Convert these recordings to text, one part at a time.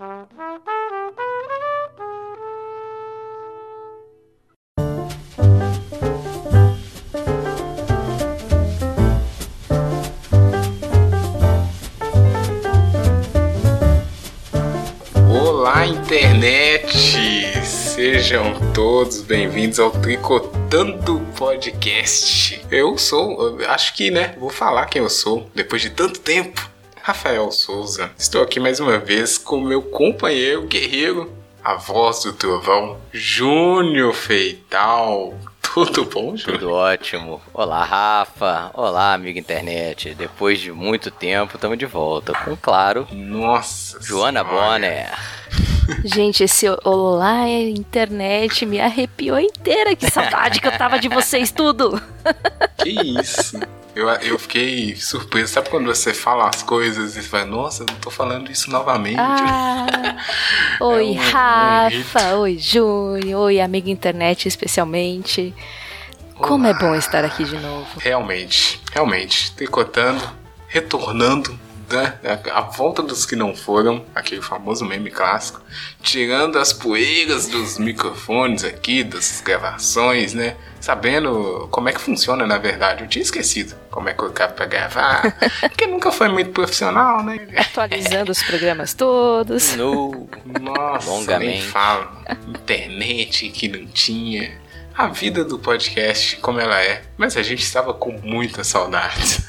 Olá, internet! Sejam todos bem-vindos ao Tricotando Podcast. Eu sou, acho que, né, vou falar quem eu sou depois de tanto tempo. Rafael Souza. Estou aqui mais uma vez com meu companheiro guerreiro, a voz do trovão, Júnior Feital. Tudo bom, Júnior? Tudo ótimo. Olá, Rafa. Olá, amigo internet. Depois de muito tempo, estamos de volta. Com, claro, Nossa Joana. Bonner. Gente, esse olá internet me arrepiou inteira. Que saudade que eu tava de vocês tudo. Que isso? Eu, eu fiquei surpreso. Sabe quando você fala as coisas e fala, nossa, não tô falando isso novamente? Ah, oi, um- um Rafa. oi, Júnior. Oi, amiga internet, especialmente. Como é bom estar aqui de novo. Realmente, realmente. Tricotando, retornando, né? A volta dos que não foram, aquele famoso meme clássico, tirando as poeiras dos microfones aqui, das gravações, né? Sabendo como é que funciona, na verdade. Eu tinha esquecido como é que eu pra gravar, porque nunca foi muito profissional, né? Atualizando os programas todos. No... Nossa, nem Longamente. falo. Internet que não tinha. A vida do podcast como ela é. Mas a gente estava com muitas saudades.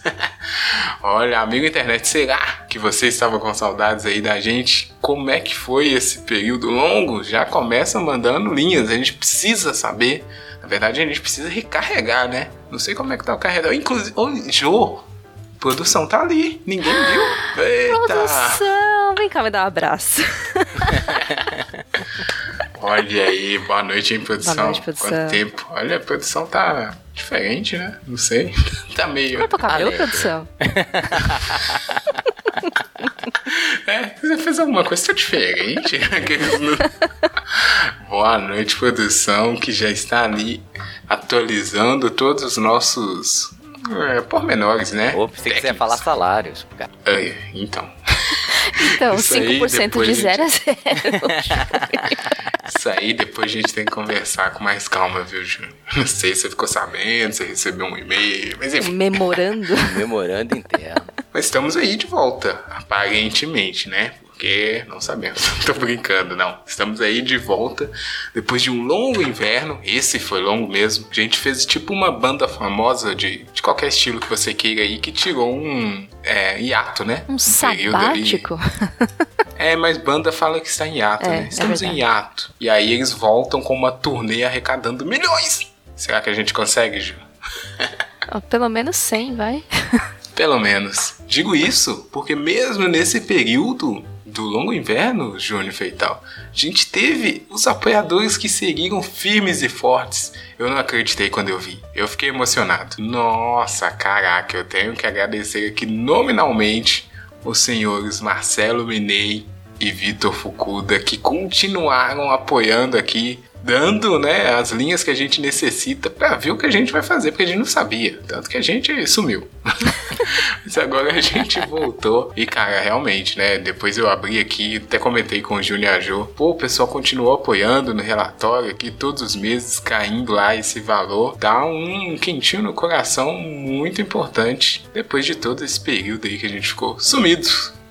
Olha, amigo internet, será que você estava com saudades aí da gente? Como é que foi esse período longo? Já começa mandando linhas, a gente precisa saber. Na verdade, a gente precisa recarregar, né? Não sei como é que tá o carregador. Inclusive, ô, Jô, produção tá ali. Ninguém viu. Eita! Produção, vem cá me dar um abraço. Olha aí, boa noite, hein, produção? Boa noite, produção. Quanto tempo? Olha, a produção tá diferente, né? Não sei. tá meio. Cortou o cabelo, produção? É, você fez alguma coisa tão diferente. Não- boa noite, produção, que já está ali atualizando todos os nossos é, pormenores, né? Ou você ia Técnicos. falar salários. cara. É, então. Então, Isso aí, 5% depois de a 0 a 0. Isso aí depois a gente tem que conversar com mais calma, viu, Júnior? Não sei se você ficou sabendo, se recebeu um e-mail, mas enfim. Memorando. Memorando interno. Mas estamos aí de volta, aparentemente, né? Porque não sabemos. Tô brincando, não. Estamos aí de volta depois de um longo inverno. Esse foi longo mesmo. A gente fez tipo uma banda famosa de, de qualquer estilo que você queira aí que tirou um é, hiato, né? Um ali. sabático. É, mas banda fala que está em hiato, É, né? é Estamos em verdade. hiato. E aí eles voltam com uma turnê arrecadando milhões. Será que a gente consegue, Ju? Pelo menos 100, vai. Pelo menos. Digo isso porque mesmo nesse período do longo inverno, Júnior Feital, a gente teve os apoiadores que seguiram firmes e fortes. Eu não acreditei quando eu vi. Eu fiquei emocionado. Nossa, caraca, eu tenho que agradecer aqui nominalmente os senhores Marcelo Minei e Vitor Fukuda que continuaram apoiando aqui, dando né, as linhas que a gente necessita para ver o que a gente vai fazer, porque a gente não sabia. Tanto que a gente sumiu. Mas agora a gente voltou. E, cara, realmente, né? Depois eu abri aqui, até comentei com o Júnior Jô. Pô, o pessoal continuou apoiando no relatório aqui, todos os meses caindo lá esse valor. Dá um quentinho no coração muito importante. Depois de todo esse período aí que a gente ficou sumido,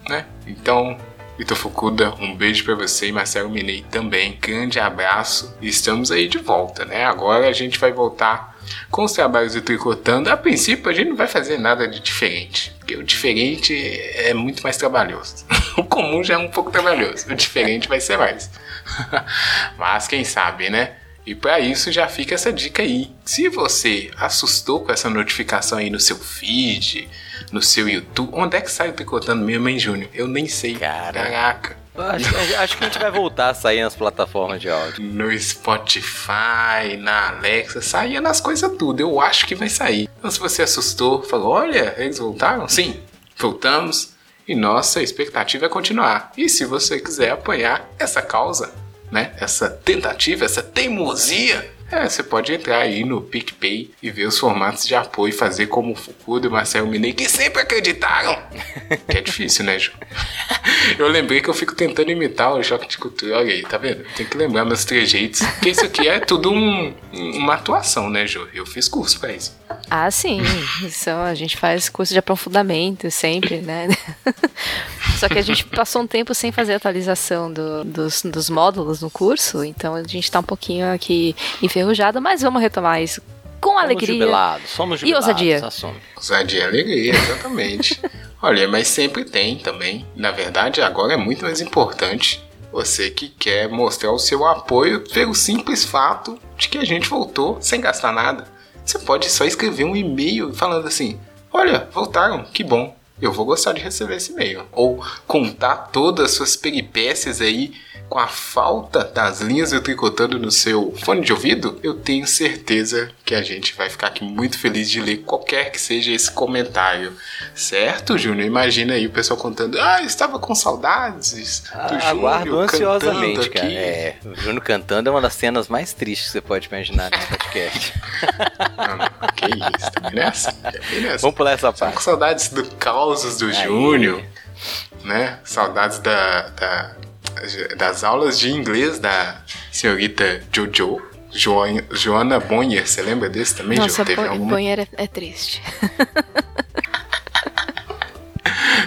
né? Então, Vitor Fukuda, um beijo pra você e Marcelo Minei também. Grande abraço. Estamos aí de volta, né? Agora a gente vai voltar com os trabalhos do Tricotando. A princípio a gente não vai fazer nada de diferente, porque o diferente é muito mais trabalhoso. o comum já é um pouco trabalhoso, o diferente vai ser mais. Mas quem sabe, né? E para isso já fica essa dica aí. Se você assustou com essa notificação aí no seu feed, no seu YouTube, onde é que sai o Tricotando mesmo, hein, Júnior? Eu nem sei. Cara. Caraca. Acho, acho que a gente vai voltar a sair nas plataformas de áudio. No Spotify, na Alexa, saía nas coisas tudo. Eu acho que vai sair. Então, se você assustou, falou: olha, eles voltaram? Sim, voltamos. E nossa expectativa é continuar. E se você quiser apoiar essa causa, né? Essa tentativa, essa teimosia, É, você pode entrar aí no PicPay e ver os formatos de apoio fazer como o Fukuda e o Marcel Minei, que sempre acreditaram. que é difícil, né, Ju? Eu lembrei que eu fico tentando imitar o choque de cultura. Olha aí, tá vendo? Tem que lembrar meus trejeitos. Porque isso aqui é tudo um, uma atuação, né, Ju? Eu fiz curso pra isso. Ah, sim. Isso, a gente faz curso de aprofundamento sempre, né? Só que a gente passou um tempo sem fazer atualização do, dos, dos módulos no curso, então a gente tá um pouquinho aqui enferrujado, mas vamos retomar isso com Somos alegria. jubilados, somos jubilados. ousadia? assume. Ousadia e alegria, exatamente. Olha, mas sempre tem também. Na verdade, agora é muito mais importante você que quer mostrar o seu apoio pelo simples fato de que a gente voltou sem gastar nada. Você pode só escrever um e-mail falando assim: Olha, voltaram, que bom. Eu vou gostar de receber esse e-mail. Ou contar todas as suas peripécias aí com a falta das linhas do tricotando no seu fone de ouvido, eu tenho certeza que a gente vai ficar aqui muito feliz de ler qualquer que seja esse comentário. Certo, Júnior? Imagina aí o pessoal contando, ah, eu estava com saudades do Ah, Júnior Aguardo ansiosamente, cantando cara. aqui." É, o Júnior cantando é uma das cenas mais tristes que você pode imaginar nesse podcast. Não, não, que isso, tá bem nessa? Tá bem nessa. Vamos pular essa parte. com saudades do Causos do Júnior, né? Saudades da, da- das aulas de inglês da senhorita Jojo. Jo- Joana Bonner, você lembra desse também, Jo? Nossa, Teve bo- alguma? banheiro é, é triste.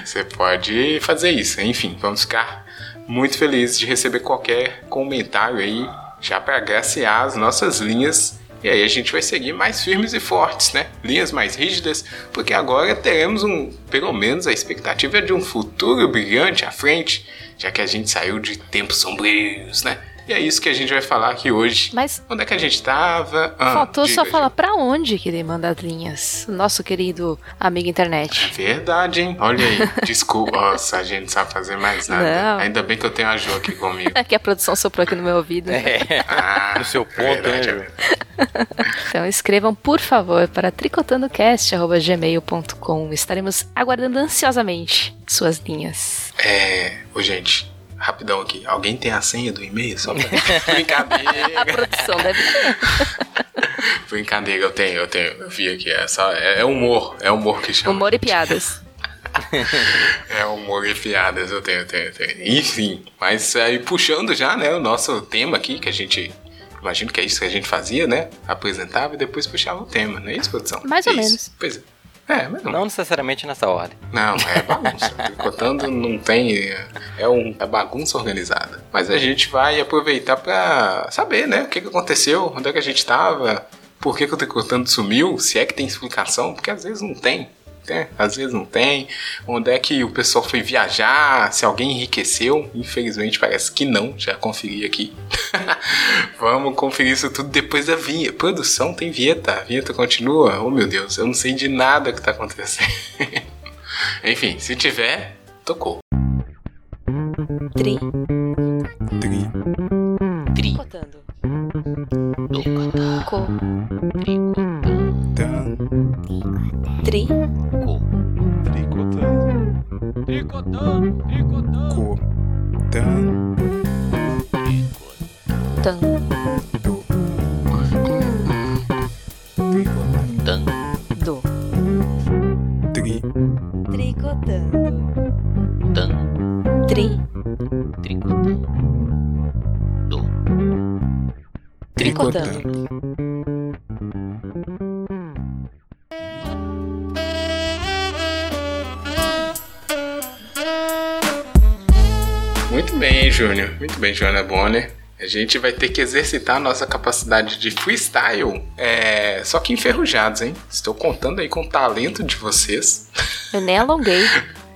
Você pode fazer isso. Enfim, vamos ficar muito felizes de receber qualquer comentário aí, já para agraciar as nossas linhas. E aí a gente vai seguir mais firmes e fortes, né? Linhas mais rígidas, porque agora teremos um, pelo menos a expectativa de um futuro brilhante à frente, já que a gente saiu de tempos sombrios, né? E é isso que a gente vai falar aqui hoje. Mas Onde é que a gente tava? Ah, faltou diga, só falar pra onde que ele manda as linhas. Nosso querido amigo internet. Verdade, hein? Olha aí. Desculpa. Nossa, a gente não sabe fazer mais nada. Não. Ainda bem que eu tenho a Jo aqui comigo. É que a produção soprou aqui no meu ouvido. É, Ah, no seu ponto, verdade, né, é. Então escrevam, por favor, para tricotandocast.gmail.com. Estaremos aguardando ansiosamente suas linhas. É. Ô, gente, rapidão aqui. Alguém tem a senha do e-mail? Só pra... A Brincadeira. produção deve ter. Brincadeira, eu tenho, eu tenho. Eu vi aqui. É, só, é, é humor. É humor que chama. Humor e piadas. É humor e piadas, eu tenho, eu tenho, eu tenho. Enfim, mas aí puxando já, né, o nosso tema aqui, que a gente. Imagino que é isso que a gente fazia, né? Apresentava e depois puxava o tema, não é isso, produção? Mais ou Isso. menos. Pois é. É, mas não. Não necessariamente nessa ordem. Não, é bagunça. Tricotando não tem. É, um, é bagunça organizada. Mas a gente vai aproveitar pra saber, né? O que, que aconteceu, onde é que a gente tava, por que, que o Tricotando sumiu, se é que tem explicação, porque às vezes não tem. Né? Às vezes não tem. Onde é que o pessoal foi viajar, se alguém enriqueceu. Infelizmente parece que não, já conferi aqui. Vamos conferir isso tudo depois da vinheta. Produção tem vinheta, a vinheta continua. Oh meu Deus, eu não sei de nada que tá acontecendo. Enfim, se tiver, tocou. Tri. Tri. Tricotando. Co. Tan. Tri. Co. Tan. Tan. Do. Tri. Tricotando. Tri. Tricotando. Muito Júnior. Muito bem, Joana Bonner. A gente vai ter que exercitar a nossa capacidade de freestyle, é, só que enferrujados, hein? Estou contando aí com o talento de vocês. Eu nem alonguei.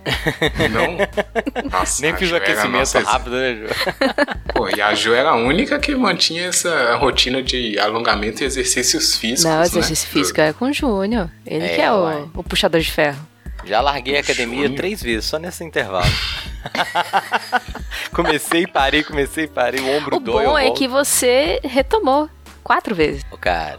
Não. Nossa, Nem fiz o aquecimento nossa- rápido, né, Ju? Pô, e a Jo era a única que mantinha essa rotina de alongamento e exercícios físicos. Não, né? exercício físico é com o Júnior. Ele É, que é o, o puxador de ferro. Já larguei a academia Júnior. três vezes, só nesse intervalo. comecei e parei, comecei e parei, o ombro O dói. bom é que você retomou quatro vezes. Ô, Cara,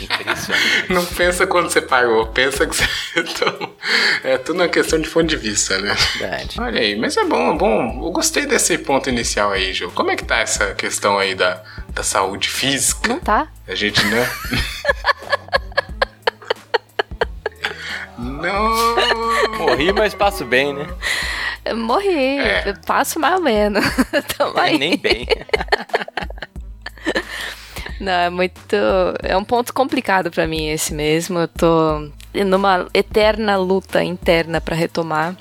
impressionante. Não pensa quando você parou, pensa que você. tomou. é tudo uma questão de ponto de vista, né? Verdade. Olha aí, mas é bom, é bom. Eu gostei desse ponto inicial aí, Ju. Como é que tá essa questão aí da, da saúde física. Não tá. A gente não. não. Morri, mas passo bem, né? Morri, É. passo mais ou menos. Tamo aí. Nem bem. Não, é muito. É um ponto complicado pra mim esse mesmo. Eu tô numa eterna luta interna pra retomar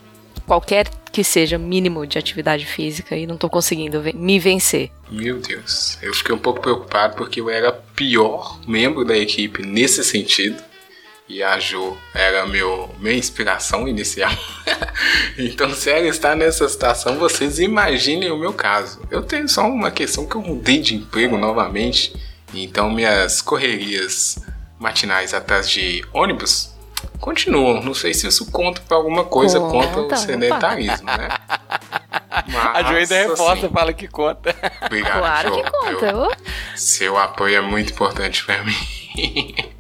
qualquer que seja mínimo de atividade física e não tô conseguindo me vencer. Meu Deus, eu fiquei um pouco preocupado porque eu era pior membro da equipe nesse sentido. E a Jo era meu, minha inspiração inicial. então, se ela está nessa situação, vocês imaginem o meu caso. Eu tenho só uma questão que eu mudei de emprego novamente. Então, minhas correrias matinais atrás de ônibus continuam. Não sei se isso conta para alguma coisa Conta, contra o sedentarismo, né? A Jo ainda Mas, reforça, assim, fala que conta. Obrigado, claro Jo. que conta. Seu apoio é muito importante pra mim.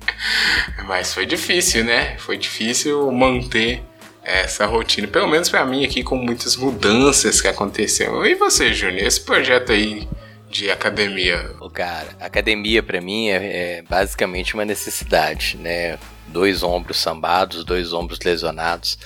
Mas foi difícil, né? Foi difícil manter essa rotina. Pelo menos pra mim aqui, com muitas mudanças que aconteceram. E você, Júnior? Esse projeto aí de academia. Ô, cara, academia pra mim é, é basicamente uma necessidade, né? Dois ombros sambados, dois ombros lesionados.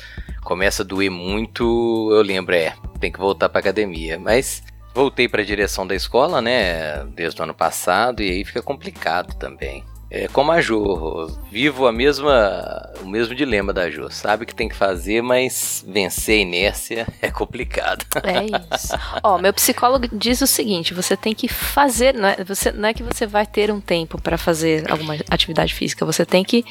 Começa a doer muito, eu lembro, é, tem que voltar pra academia. Mas voltei pra direção da escola, né? Desde o ano passado, e aí fica complicado também. É como a Jo, vivo a mesma, o mesmo dilema da Jo. Sabe o que tem que fazer, mas vencer a inércia é complicado. É isso. Ó, meu psicólogo diz o seguinte: você tem que fazer, não é, você, não é que você vai ter um tempo pra fazer alguma atividade física, você tem que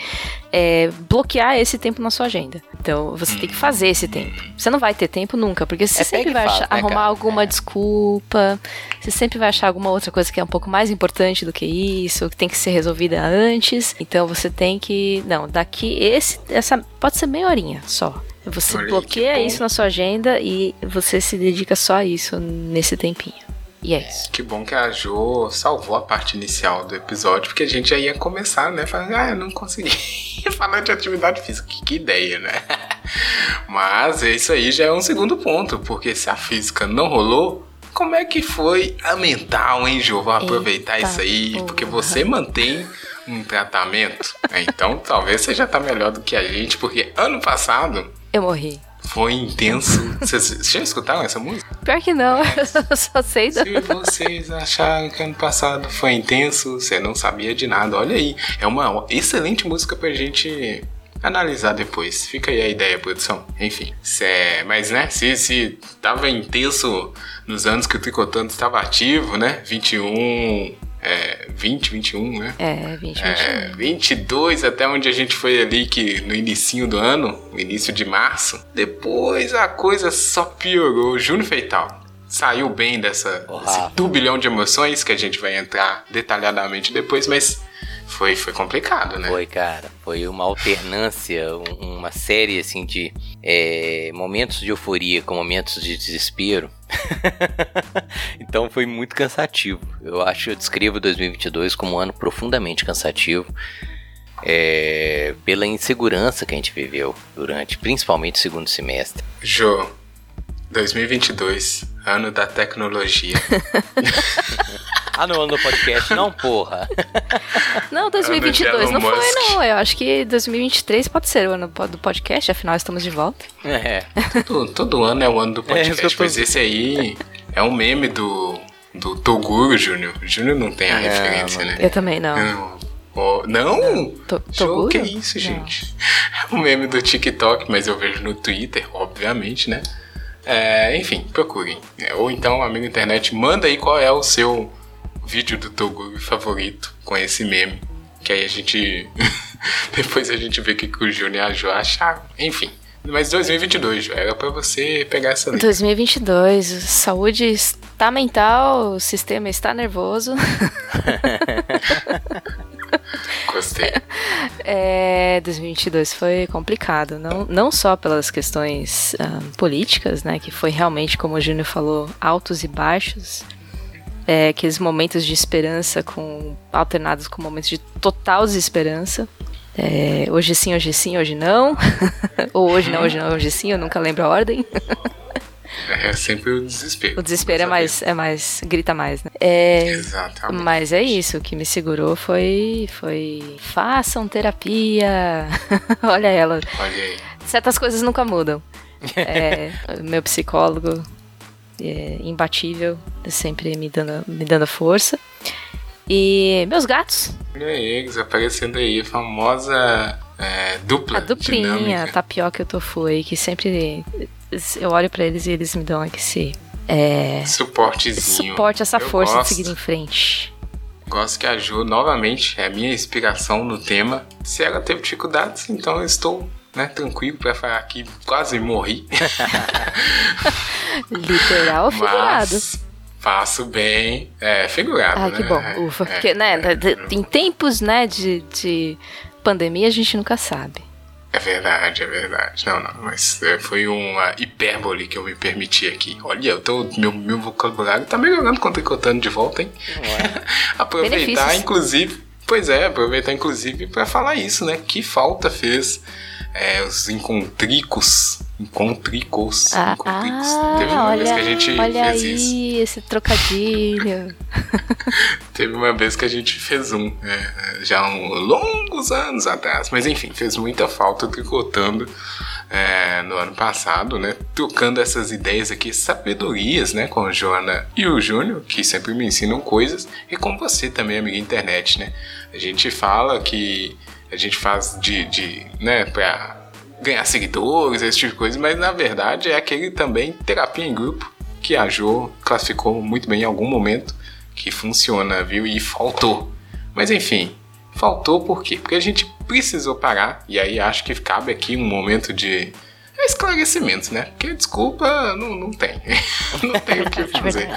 é, bloquear esse tempo na sua agenda. Então, você tem que fazer esse tempo. Você não vai ter tempo nunca, porque você É sempre vai faz, achar- né, arrumar cara? alguma É. desculpa, você sempre vai achar alguma outra coisa que é um pouco mais importante do que isso, que tem que ser resolvida antes. Então, você tem que. Não, daqui, esse, essa pode ser meia horinha só. Você Olha bloqueia isso na sua agenda e você se dedica só a isso nesse tempinho. E é isso. Que bom que a Jo salvou a parte inicial do episódio, porque a gente já ia começar, né? Falando, ah, eu não consegui falar de atividade física. Que, que ideia, né? Mas isso aí já é um segundo ponto, porque se a física não rolou, como é que foi a mental, hein, Jo? Vamos aproveitar Eita isso aí, porque você mantém um tratamento. Então talvez você já tá melhor do que a gente, porque ano passado Eu morri. foi intenso. Vocês já escutaram essa música? Pior que não, eu só sei da. Se vocês acharam que ano passado foi intenso, você não sabia de nada. Olha aí, é uma excelente música pra gente analisar depois. Fica aí a ideia, produção. Enfim, é- mas né, se, se tava intenso nos anos que o Tricotando estava ativo, né? 21, é, 20, 21, né? É, 20, É, 22 até onde a gente foi ali que no inicinho do ano, no início de março. Depois a coisa só piorou. Júnior Feital saiu bem dessa desse turbilhão de emoções que a gente vai entrar detalhadamente depois, mas foi foi complicado, né? Foi, cara. Foi uma alternância, um- uma série assim de é, momentos de euforia com momentos de desespero. então foi muito cansativo. Eu acho, eu descrevo 2022 como um ano profundamente cansativo. é, pela insegurança que a gente viveu durante, principalmente o segundo semestre. Jô, 2022, ano da tecnologia. Ah, não, no podcast, não, porra. Não, 2022 Elon não foi, Musk. não. Eu acho que 2023 pode ser o ano do podcast, afinal estamos de volta. É, todo, todo ano é o ano do É, isso eu podcast, tô- mas esse aí é um meme do, do Toguro Júnior. Júnior não tem a Não, referência, não né? Eu também não. Não. Oh, não? To- Toguro? que isso, Não. gente? É um meme do TikTok, mas eu vejo no Twitter, obviamente, né? É, enfim, procurem. É, Ou então, amigo internet, manda aí qual é o seu vídeo do Toguro favorito com esse meme. Que aí a gente. Depois a gente vê o que, que o Júnior e a Jo acharam. Enfim. Mas 2022, Jo, era pra você pegar essa lista. 2022, saúde está mental, o sistema está nervoso. Gostei. É, 2022 foi complicado, não, não só pelas questões ah, políticas, né, que foi realmente, como o Júnior falou, altos e baixos, é, aqueles momentos de esperança com alternados com momentos de total desesperança. É, hoje sim, hoje sim, hoje não. Ou hoje não, hoje não, hoje sim, eu nunca lembro a ordem. É sempre o desespero. O desespero é mais, é mais. grita mais, né? É, Exatamente. Mas é isso, o que me segurou foi. foi. Façam terapia. Olha ela. Olha aí. Certas coisas nunca mudam. É, meu psicólogo é imbatível, sempre me dando, me dando força. E meus gatos. Olha eles aparecendo aí, a famosa é, dupla. A duplinha, dinâmica. a tapioca e o tofu aí, que sempre eu olho pra eles e eles me dão esse é, Suportezinho. suporte, essa Eu força gosto. de seguir em frente. Gosto que a Ju, novamente, é a minha inspiração no tema. Se ela teve dificuldades, então eu estou né, tranquilo pra falar que quase morri. Literal figurado. Mas faço bem. É, figurado, Ai, né? que bom, ufa. É, Porque, né, é, em tempos, né, de, de pandemia, a gente nunca sabe. É verdade, é verdade. Não, não, mas é, foi uma hipérbole que eu me permiti aqui. Olha, eu tô, meu, meu vocabulário tá melhorando com tricotando de volta, hein? É? aproveitar, Benefícios. inclusive. Pois é, aproveitar, inclusive, pra falar isso, né? Que falta fez é, os encontricos. Encontricos. Ah, encontricos. ah, Teve uma olha, vez que a gente olha fez aí isso. esse trocadilho. Teve uma vez que a gente fez um, é, já há longos anos atrás, mas enfim, fez muita falta tricotando é, no ano passado, né? Trocando essas ideias aqui, sabedorias, né? Com a Joana e o Júnior, que sempre me ensinam coisas, e com você também, amiga internet, né? A gente fala que a gente faz de, de né, pra ganhar seguidores, esse tipo de coisa, mas na verdade é aquele também terapia em grupo que a Jo classificou muito bem em algum momento que funciona, viu? E faltou. Mas enfim, faltou por quê? Porque a gente precisou parar, e aí acho que cabe aqui um momento de esclarecimento, né? Porque desculpa, não, não tem. não tem o que Verdade, fazer.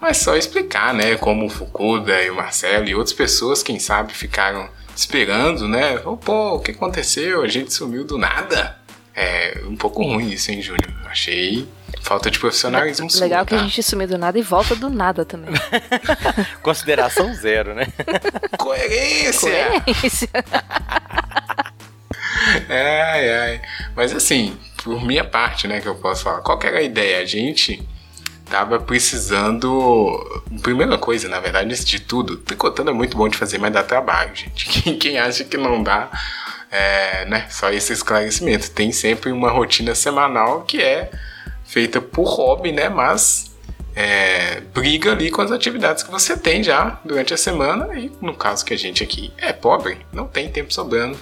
Mas só explicar, né? Como o Fukuda e o Marcelo e outras pessoas, quem sabe, ficaram esperando, né? Oh, pô, o que aconteceu? A gente sumiu do nada. É um pouco ruim isso, hein, Júnior? Achei falta de profissionalismo sua, Legal que a tá? gente sumiu do nada e volta do nada também. Consideração zero, né? Coerência! Coerência. Ai, ai. Mas assim, por minha parte, né, que eu posso falar, qual que era a ideia? A gente tava precisando. Primeira coisa, na verdade, antes de tudo, tricotando é muito bom de fazer, mas dá trabalho, gente. Quem, quem acha que não dá, é, né, só esse esclarecimento. Tem sempre uma rotina semanal que é feita por hobby, né, mas. é, briga ali com as atividades que você tem já durante a semana e no caso que a gente aqui é pobre, não tem tempo sobrando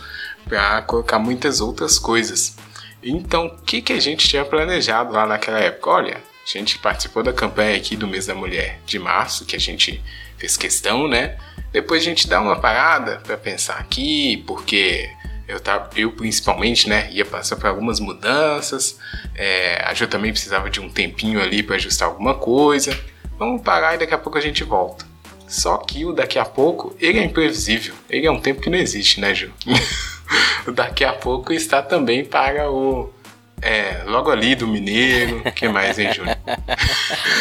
para colocar muitas outras coisas. Então, o que, que a gente tinha planejado lá naquela época? Olha, a gente participou da campanha aqui do mês da mulher de março, que a gente fez questão, né? Depois a gente dá uma parada para pensar aqui, porque eu, tava, eu principalmente, né, ia passar por algumas mudanças. É, a Ju também precisava de um tempinho ali para ajustar alguma coisa. Vamos parar e daqui a pouco a gente volta. Só que o daqui a pouco, ele é imprevisível. Ele é um tempo que não existe, né, Ju? o daqui a pouco está também para o. É, logo ali do Mineiro. O que mais, hein, Júnior?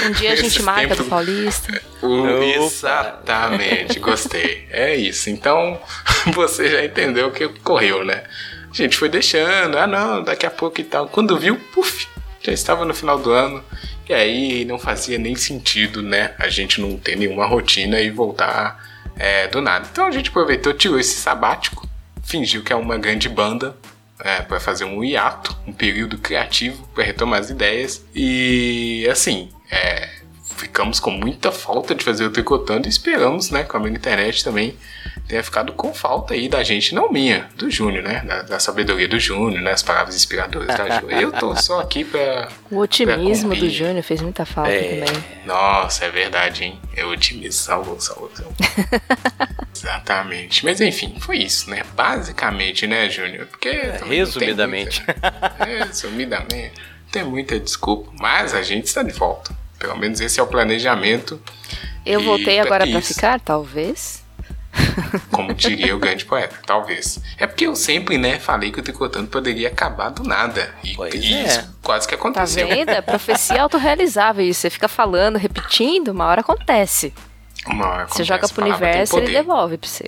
Um dia a gente Esses marca tempos- do Paulista. O- exatamente, gostei. É isso. Então, você já entendeu o que ocorreu, né? A gente foi deixando, ah não, daqui a pouco e tal. Quando viu, puf, já estava no final do ano. E aí não fazia nem sentido, né? A gente não ter nenhuma rotina e voltar é, do nada. Então a gente aproveitou, tirou esse sabático, fingiu que é uma grande banda é, para fazer um hiato, um período criativo para retomar as ideias. E assim, é, ficamos com muita falta de fazer o tricotando e esperamos, né, que a minha internet também tenha ficado com falta aí da gente, não minha, do Júnior, né, da, da sabedoria do Júnior, né, as palavras inspiradoras da Ju. Eu tô só aqui pra... O otimismo Pra do. Júnior fez muita falta É. também. Nossa, é verdade, hein? É otimismo, salvou, salvou, salvou. Exatamente. Mas enfim, foi isso, né? Basicamente, né, Júnior? Porque. tem resumidamente. muita- resumidamente. Não tem muita desculpa, mas a gente está de volta. Pelo menos esse é o planejamento. Eu voltei pra agora isso? ficar, talvez. Como diria o grande poeta, talvez. É porque eu sempre, né, falei que o tricotando poderia acabar do nada. E, Pois e é. isso quase que Tá aconteceu. vendo? É profecia autorrealizável isso. Você fica falando, repetindo, uma hora acontece. Uma hora Você acontece, joga a pro universo, ele poder. devolve pra você.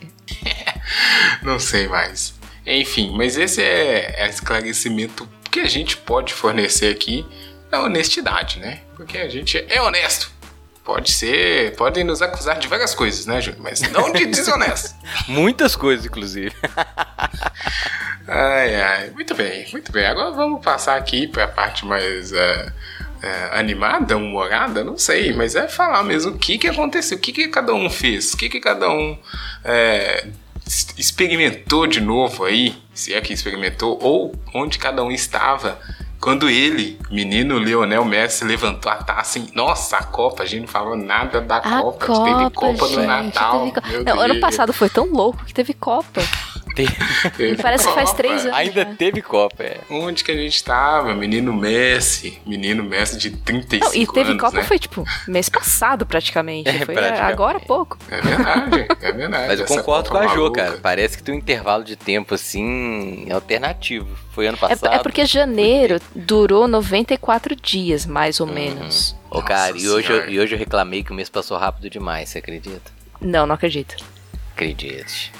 Não sei mais. Enfim, mas esse é, é esclarecimento que a gente pode fornecer aqui da honestidade, né? Porque a gente é honesto. Pode ser, podem nos acusar de várias coisas, né, Júnior? Mas não de desonesto. Muitas coisas, inclusive. ai, ai. Muito bem, muito bem. Agora vamos passar aqui para a parte mais uh, uh, animada, humorada, não sei, mas é falar mesmo o que, que aconteceu, o que, que cada um fez, o que, que cada um uh, experimentou de novo aí, se é que experimentou, ou onde cada um estava quando ele, menino Lionel Messi, levantou a taça em. Nossa, a Copa, a gente não falou nada da a Copa. Copa. Teve Copa gente, no Natal. Teve... Não, ano passado foi tão louco que teve Copa. Teve. Parece Copa. que faz três anos. Ainda já. teve Copa, é. Onde que a gente tava? Menino Messi. Menino Messi de 35 Não, e teve anos, Copa né? foi tipo mês passado praticamente. É, foi praticamente. agora há pouco. É verdade, é verdade. Mas eu concordo com a Jo, maluca. cara. Parece que tem um intervalo de tempo, assim, alternativo. Foi ano É, passado. é porque janeiro durou 94 dias, mais ou menos. Ô, cara, Nossa e hoje, eu, e hoje eu reclamei que o mês passou rápido demais, você acredita? Não, não acredito. Acredite.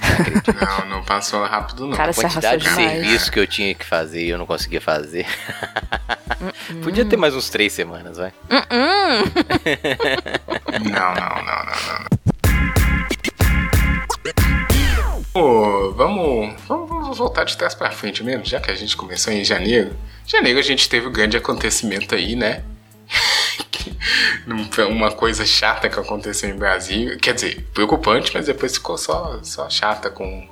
Não, não passou rápido, não. Cara, A quantidade de demais. serviço que eu tinha que fazer e eu não conseguia fazer. Podia ter mais uns três semanas, vai. Hum, Não, não, não, não, não. Pô, vamos, vamos, vamos voltar de trás pra frente mesmo, já que a gente começou em janeiro. Janeiro a gente teve um grande acontecimento aí, né? Que não foi uma coisa chata que aconteceu em Brasília. Quer dizer, preocupante, mas depois ficou só, só chata com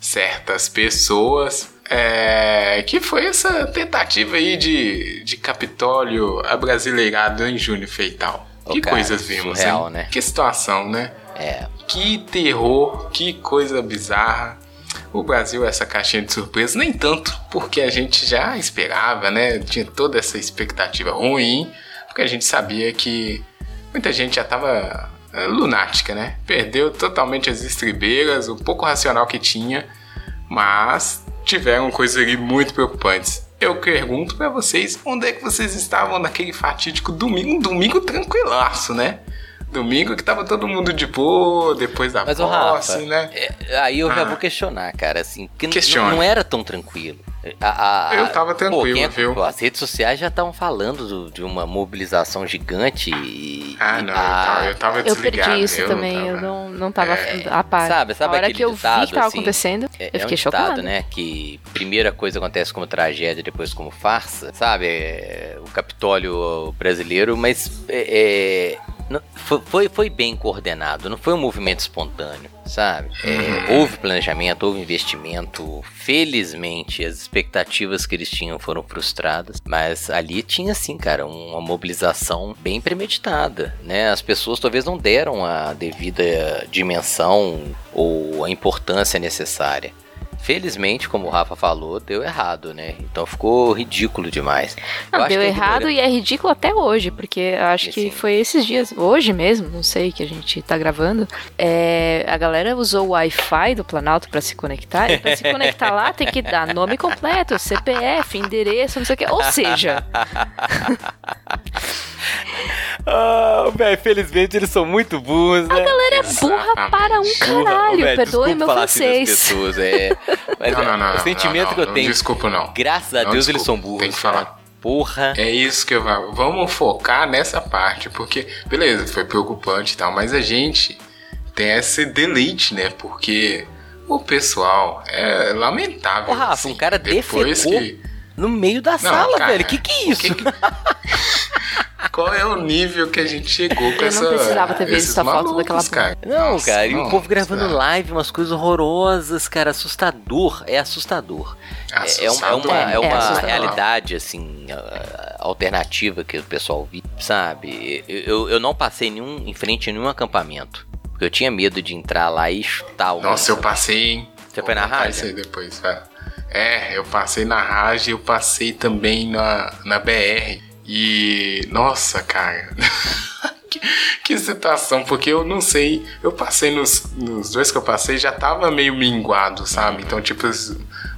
certas pessoas. É, que foi essa tentativa aí de, de Capitólio abrasileirado em Júnior Feital. Que cara, coisas vimos, surreal, né? Que situação, né? É. Que terror, que coisa bizarra. O Brasil é essa caixinha de surpresa, nem tanto, porque a gente já esperava, né? Tinha toda essa expectativa ruim, porque a gente sabia que muita gente já tava eh, lunática, né? Perdeu totalmente as estribeiras, o pouco racional que tinha, mas tiveram coisas ali muito preocupantes. Eu pergunto pra vocês, onde é que vocês estavam naquele fatídico domingo? Um domingo tranquilaço, né? Domingo que tava todo mundo de boa, depois da Mas, posse, Rafa, né? é, aí eu já Ah. vou questionar, cara, assim, porque não era tão tranquilo. A- a- Eu tava tranquilo, quem é- viu? pô, as redes sociais já estavam falando do- de uma mobilização gigante e... Ah, não, a- eu tava, eu tava eu desligado. perdi isso eu também, não eu tava. não, não tava É, a par. sabe- sabe a hora que eu vi ditado, que tava assim, acontecendo, É, eu é um fiquei ditado, chocada. né? Que primeira coisa acontece como tragédia, depois como farsa, sabe? É, o Capitólio brasileiro, mas é, é, não- foi, foi, bem coordenado, não foi um movimento espontâneo, sabe? É, houve planejamento, houve investimento. Felizmente, as expectativas que eles tinham foram frustradas, mas ali tinha, sim, cara, uma mobilização bem premeditada, né? As pessoas talvez não deram a devida dimensão ou a importância necessária. Felizmente, como o Rafa falou, deu errado, né? Então ficou ridículo demais. Não, deu a errado e é ridículo até hoje, porque eu acho E que sim. foi esses dias, hoje mesmo, não sei, que a gente tá gravando. é, a galera usou o Wi-Fi do Planalto pra se conectar, e pra se conectar lá tem que dar nome completo, CPF, endereço, não sei o que. Ou seja, Ah, velho, felizmente eles são muito burros, né? a galera é burra para um caralho, Velho, perdoe meu assim francês. pessoas, é. Mas Não, não, não, o não, sentimento não, que eu não, tenho, Desculpa, não. graças a Não, Deus eles desculpa, são burros. tem que falar. Porra. É isso que eu vou. Vamos focar nessa parte, porque, beleza, foi preocupante e tal, mas a gente tem esse deleite, né? Porque o pessoal é lamentável. Ô, Rafa, assim, um cara depois defecou que. No meio da sala, cara, velho. Que que é isso? o que que- Qual é o nível que a gente chegou com Eu não essa. precisava ter visto essa foto daquela- cara. Não, Nossa, cara, e não, o povo gravando não. live, umas coisas horrorosas, cara, assustador, é assustador. É, é uma, é uma, é É uma assustador. realidade, assim, alternativa que o pessoal vive, sabe? Eu, eu, eu não passei nenhum, em frente a nenhum acampamento, porque eu tinha medo de entrar lá e chutar o... Nossa, eu passei, hein? Você Vou foi na rádio? isso aí depois, vai. É, eu passei na rádio e eu passei também na, na BR. E. Nossa, cara. que, que situação, porque eu não sei. Eu passei nos, nos dois que eu passei, já tava meio minguado, sabe? Então, tipo,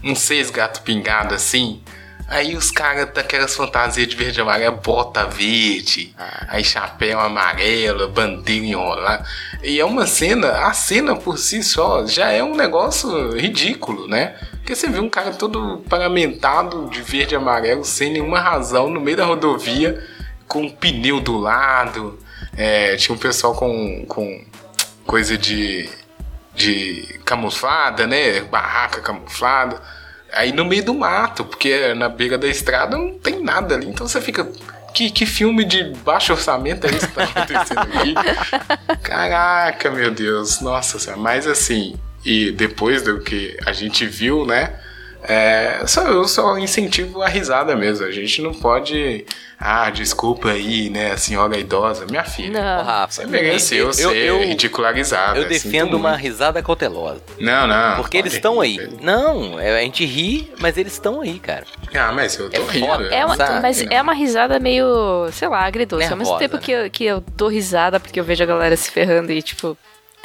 uns seis gato pingado assim. Aí os caras daquelas fantasias de verde amarelo, bota verde, aí chapéu amarelo, bandeira enrolada. E é uma cena, a cena por si só já é um negócio ridículo, né? Porque você viu um cara todo paramentado de verde e amarelo, sem nenhuma razão, no meio da rodovia, com um pneu do lado. É, tinha um pessoal com, com coisa de, de camuflada, né? Barraca camuflada. Aí no meio do mato, porque na beira da estrada não tem nada ali. Então você fica. Que, que filme de baixo orçamento é esse que tá acontecendo aqui? Caraca, meu Deus. Nossa senhora. Mas assim, e depois do que a gente viu, né? É, só, eu só incentivo a risada mesmo. A gente não pode. Ah, desculpa aí, né, a senhora idosa. Minha filha. Não. Rafa, Você mereceu eu- ser eu- ridicularizada. Eu defendo uma risada cautelosa. Não, não. Porque eles estão aí. Não, é, a gente ri, mas eles estão aí, cara. Ah, mas eu tô É rindo. foda. É uma, Sabe, mas é uma risada meio, sei lá, agridoce. Ao mesmo Nervosa, tempo né? que, eu, que eu dou risada porque eu vejo a galera se ferrando e, tipo,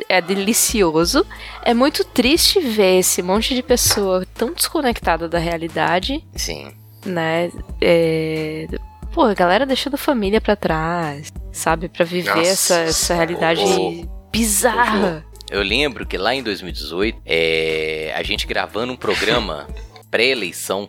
é delicioso. É muito triste ver esse monte de pessoa tão desconectada da realidade, Sim. né? É... Pô, a galera deixando a família pra trás, sabe? Pra viver Nossa, essa, essa realidade bizarra. Eu lembro que lá em 2018, é, a gente gravando um programa pré-eleição,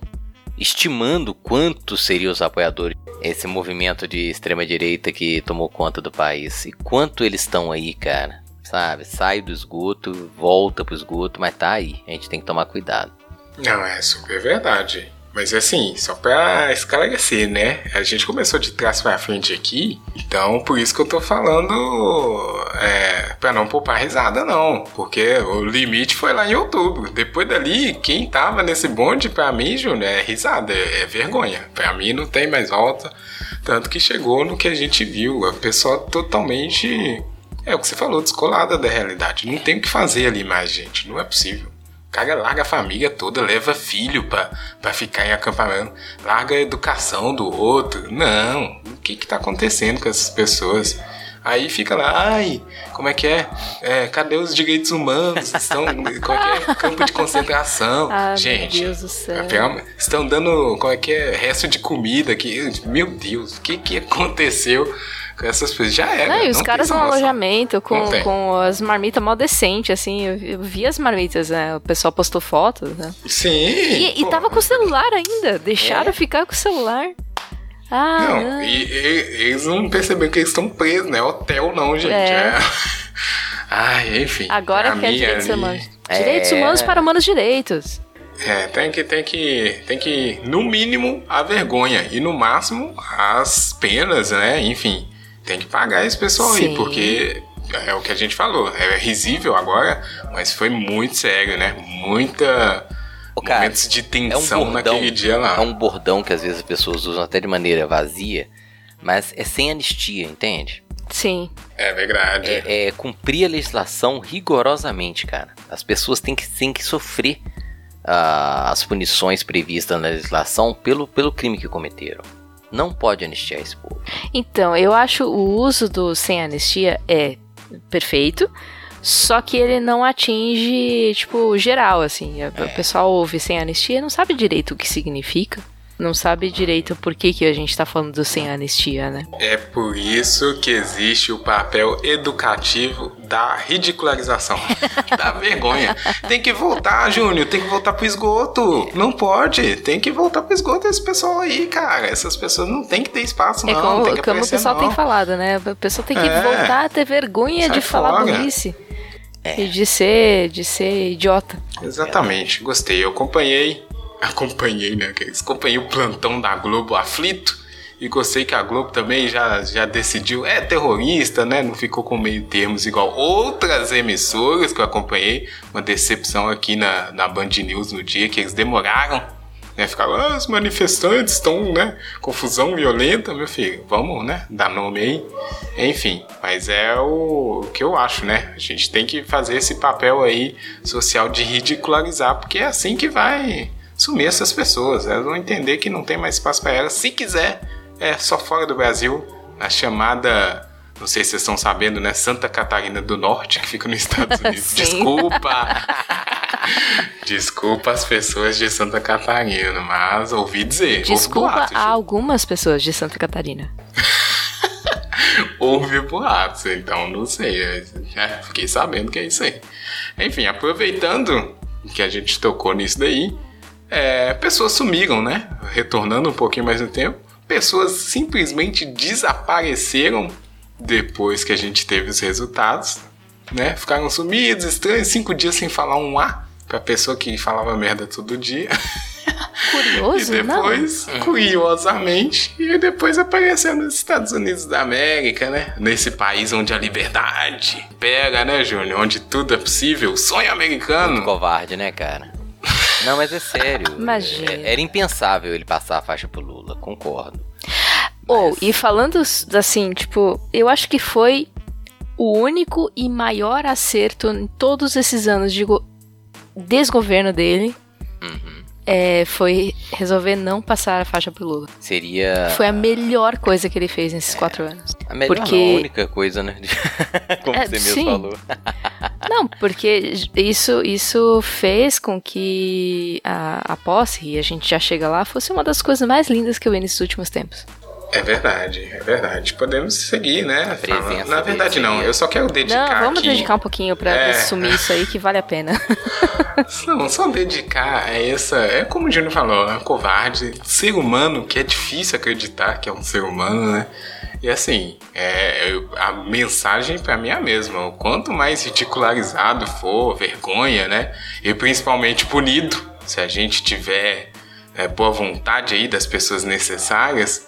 estimando quanto seriam os apoiadores, esse movimento de extrema-direita que tomou conta do país. E quanto eles estão aí, cara. Sabe? Sai do esgoto, volta pro esgoto, mas tá aí. A gente tem que tomar cuidado. Não, é super verdade. Mas assim, só pra esclarecer, né? A gente começou de trás pra frente aqui, então por isso que eu tô falando é, pra não poupar risada, não. Porque o limite foi lá em outubro. Depois dali, quem tava nesse bonde, pra mim, Júnior, é risada, é, é vergonha. Pra mim não tem mais volta. Tanto que chegou no que a gente viu. A pessoa totalmente. É o que você falou, descolada da realidade. Não tem o que fazer ali mais, gente. Não é possível. O cara larga a família toda, leva filho pra, pra ficar em acampamento, larga a educação do outro. Não, o que que tá acontecendo com essas pessoas? Aí fica lá, ai, como é que é? É, cadê os direitos humanos? Estão, como é que é? Campo de concentração. Ah, Gente, meu Deus do céu. pelo- estão dando, como é que é? Resto de comida aqui. Meu Deus, o que que aconteceu essas pessoas? Já era. Não, e os não caras no alojamento com, com as marmitas mó decente, assim. Eu, eu vi as marmitas, né? O pessoal postou fotos, né? Sim. E, e tava com o celular ainda. Deixaram É? ficar com o celular. Ah, Não, não. e, e- eles não perceberam que eles estão presos, né? Hotel não, gente. É. É. Ai, enfim. Agora que é direitos ali- humanos. É. Direitos humanos para humanos direitos. É, tem que, tem que, tem que, no mínimo, a vergonha e no máximo as penas, né? Enfim, tem que pagar esse pessoal Sim. aí, porque é o que a gente falou. É risível agora, mas foi muito sério, né? Muita Ô, cara, momentos de É um tensão bordão. naquele dia lá. É um bordão que às vezes as pessoas usam até de maneira vazia, mas é sem anistia, entende? Sim. É verdade. É, é cumprir a legislação rigorosamente, cara. As pessoas têm que, têm que sofrer ah, as punições previstas na legislação pelo, pelo crime que cometeram. Não pode anistiar esse povo. Então, eu acho o uso do sem anistia é perfeito, só que ele não atinge, tipo, geral, assim. O pessoal ouve sem anistia e não sabe direito o que significa. Não sabe direito por que, que a gente tá falando do sem anistia, né? É por isso que existe o papel educativo da ridicularização, da vergonha. Tem que voltar, Júnior, tem que voltar pro esgoto. Não pode, tem que voltar pro esgoto esse pessoal aí, cara. Essas pessoas não tem que ter espaço, É não. como, tem que como o pessoal não. tem falado, né? A pessoa tem que É. voltar a ter vergonha de falar fora. burrice. E de ser, de ser idiota. Exatamente, gostei. Eu acompanhei, acompanhei, né? Acompanhei o plantão da Globo aflito e gostei que a Globo também já, já decidiu, é terrorista, né? Não ficou com meio termos igual outras emissoras que eu acompanhei. Uma decepção aqui na, na Band News no dia que eles demoraram. Né, ficaram, ah, os manifestantes estão, né? Confusão violenta, meu filho. Vamos, né? Dar nome aí. Enfim, mas é o, o que eu acho, né? A gente tem que fazer esse papel aí social de ridicularizar, porque é assim que vai sumir essas pessoas. Elas vão entender que não tem mais espaço para elas. Se quiser, é só fora do Brasil, na chamada. Não sei se vocês estão sabendo, né? Santa Catarina do Norte, que fica nos Estados Unidos. Desculpa! Desculpa as pessoas de Santa Catarina, mas ouvi dizer. Desculpa boatos, a algumas pessoas de Santa Catarina. Houve boatos, então não sei. né? Fiquei sabendo que é isso aí. Enfim, aproveitando que a gente tocou nisso daí, é, pessoas sumiram, né? Retornando um pouquinho mais no tempo. Pessoas simplesmente desapareceram depois que a gente teve os resultados, né? Ficaram sumidos, estranhos, cinco dias sem falar um A pra pessoa que falava merda todo dia. Curioso, e depois, não? curiosamente, e depois apareceu nos Estados Unidos da América, né? Nesse país onde a liberdade pega, né, Júnior? Onde tudo é possível. Sonho americano. Muito covarde, né, cara? Não, mas é sério. Imagina. É- Era impensável ele passar a faixa pro Lula, concordo. Ou, e falando assim, tipo, eu acho que foi o único e maior acerto em todos esses anos de go- desgoverno dele. Uhum. É, foi resolver não passar a faixa pro Lula. Seria Foi a melhor coisa que ele fez nesses quatro anos. a melhor, porque- não, a única coisa, né? Como É, você mesmo sim. falou. Não, porque isso, isso fez com que a, a posse, e a gente já chega lá, fosse uma das coisas mais lindas que eu vi nesses últimos tempos. É verdade, é verdade. Podemos seguir, né? presença Na verdade, dele, não. Eu só quero dedicar Não, vamos aqui... dedicar um pouquinho pra É. sumir isso aí que vale a pena. Não, só dedicar a essa. É como o Júnior falou, é um covarde. Ser humano, que é difícil acreditar que é um ser humano, né? E assim, é, a mensagem pra mim é a mesma. Quanto mais ridicularizado for, vergonha, né? E principalmente punido, se a gente tiver é, boa vontade aí das pessoas necessárias,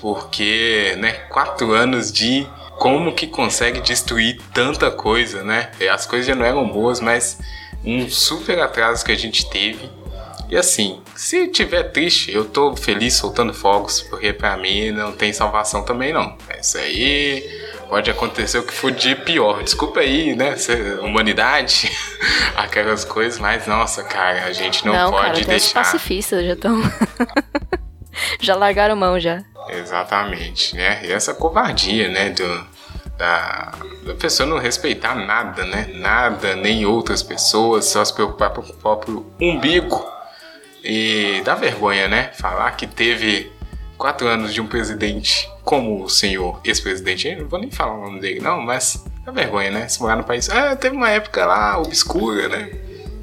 porque, né, quatro anos de como que consegue destruir tanta coisa, né? E As coisas já não eram boas, mas um super atraso que a gente teve. E assim, se tiver triste, eu tô feliz soltando fogos, porque pra mim não tem salvação também não. É isso aí, pode acontecer o que for de pior. Desculpa aí, né, humanidade, aquelas coisas, mas nossa, cara, a gente não, Não, pode cara, até os deixar. pacifistas já estão. já largaram mão já. Exatamente, né? E essa covardia, né? Do, da, da pessoa não respeitar nada, né? Nada, nem outras pessoas, só se preocupar com o próprio umbigo. E dá vergonha, né? Falar que teve quatro anos de um presidente como o senhor ex-presidente. Não vou nem falar o nome dele, não, mas dá vergonha, né? Se morar no país. Ah, teve uma época lá obscura, né?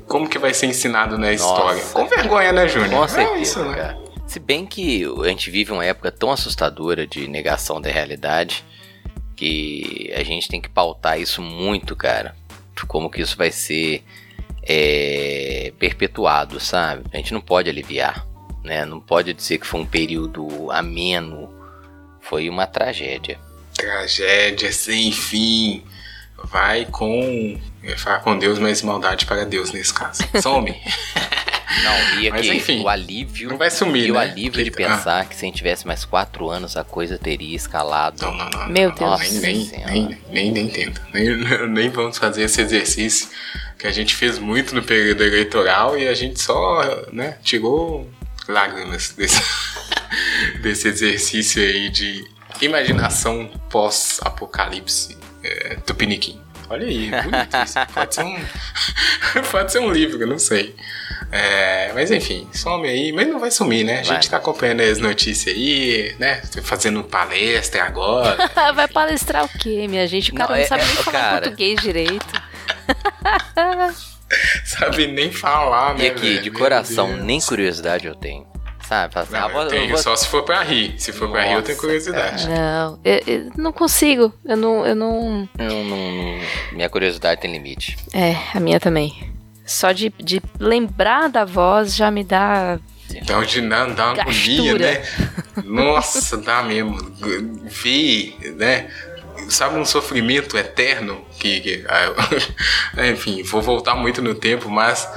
Como que vai ser ensinado na história? Com vergonha, né, Júnior? Com É isso, né? cara. Se bem que a gente vive uma época tão assustadora de negação da realidade que a gente tem que pautar isso muito, cara. Como que isso vai ser é, perpetuado, sabe? A gente não pode aliviar, né? Não pode dizer que foi um período ameno. Foi uma tragédia. Tragédia sem fim. Vai com. Eu ia falar com Deus, mas maldade para Deus nesse caso. Some. Não, e Mas, aqui, enfim, o alívio. não vai sumir, E o né? alívio de ah. pensar que se a gente tivesse mais quatro anos, a coisa teria escalado. Não, não, não. Meu Deus. Nem, nem, nem, nem, nem tenta. Nem, nem vamos fazer esse exercício que a gente fez muito no período eleitoral e a gente só, né, tirou lágrimas desse, desse exercício aí de imaginação pós-apocalipse é, tupiniquim. Olha aí, bonito isso. Pode ser um, pode ser um livro, eu não sei. É, mas enfim, some aí, mas não vai sumir, né? A Vai. gente tá acompanhando as notícias aí, né? Fazendo palestra agora. Vai palestrar o quê, minha gente? O cara Não, não, é- sabe é- nem falar cara. português direito. Sabe nem falar, né? E aqui, velho? de coração, nem curiosidade eu tenho. Sabe? Assim, Não, ah, vou- eu tenho vou- só se for pra rir. Se for pra rir, eu tenho Nossa, curiosidade. Não, eu, eu não consigo. Eu não, eu não. Não, não- minha curiosidade tem limite. É, a minha também. Só de, de lembrar da voz já me dá. Então, de não, dá uma agonia, né? Nossa, dá mesmo. Ver, né? Sabe um sofrimento eterno que, que- ah, enfim, vou voltar muito no tempo, mas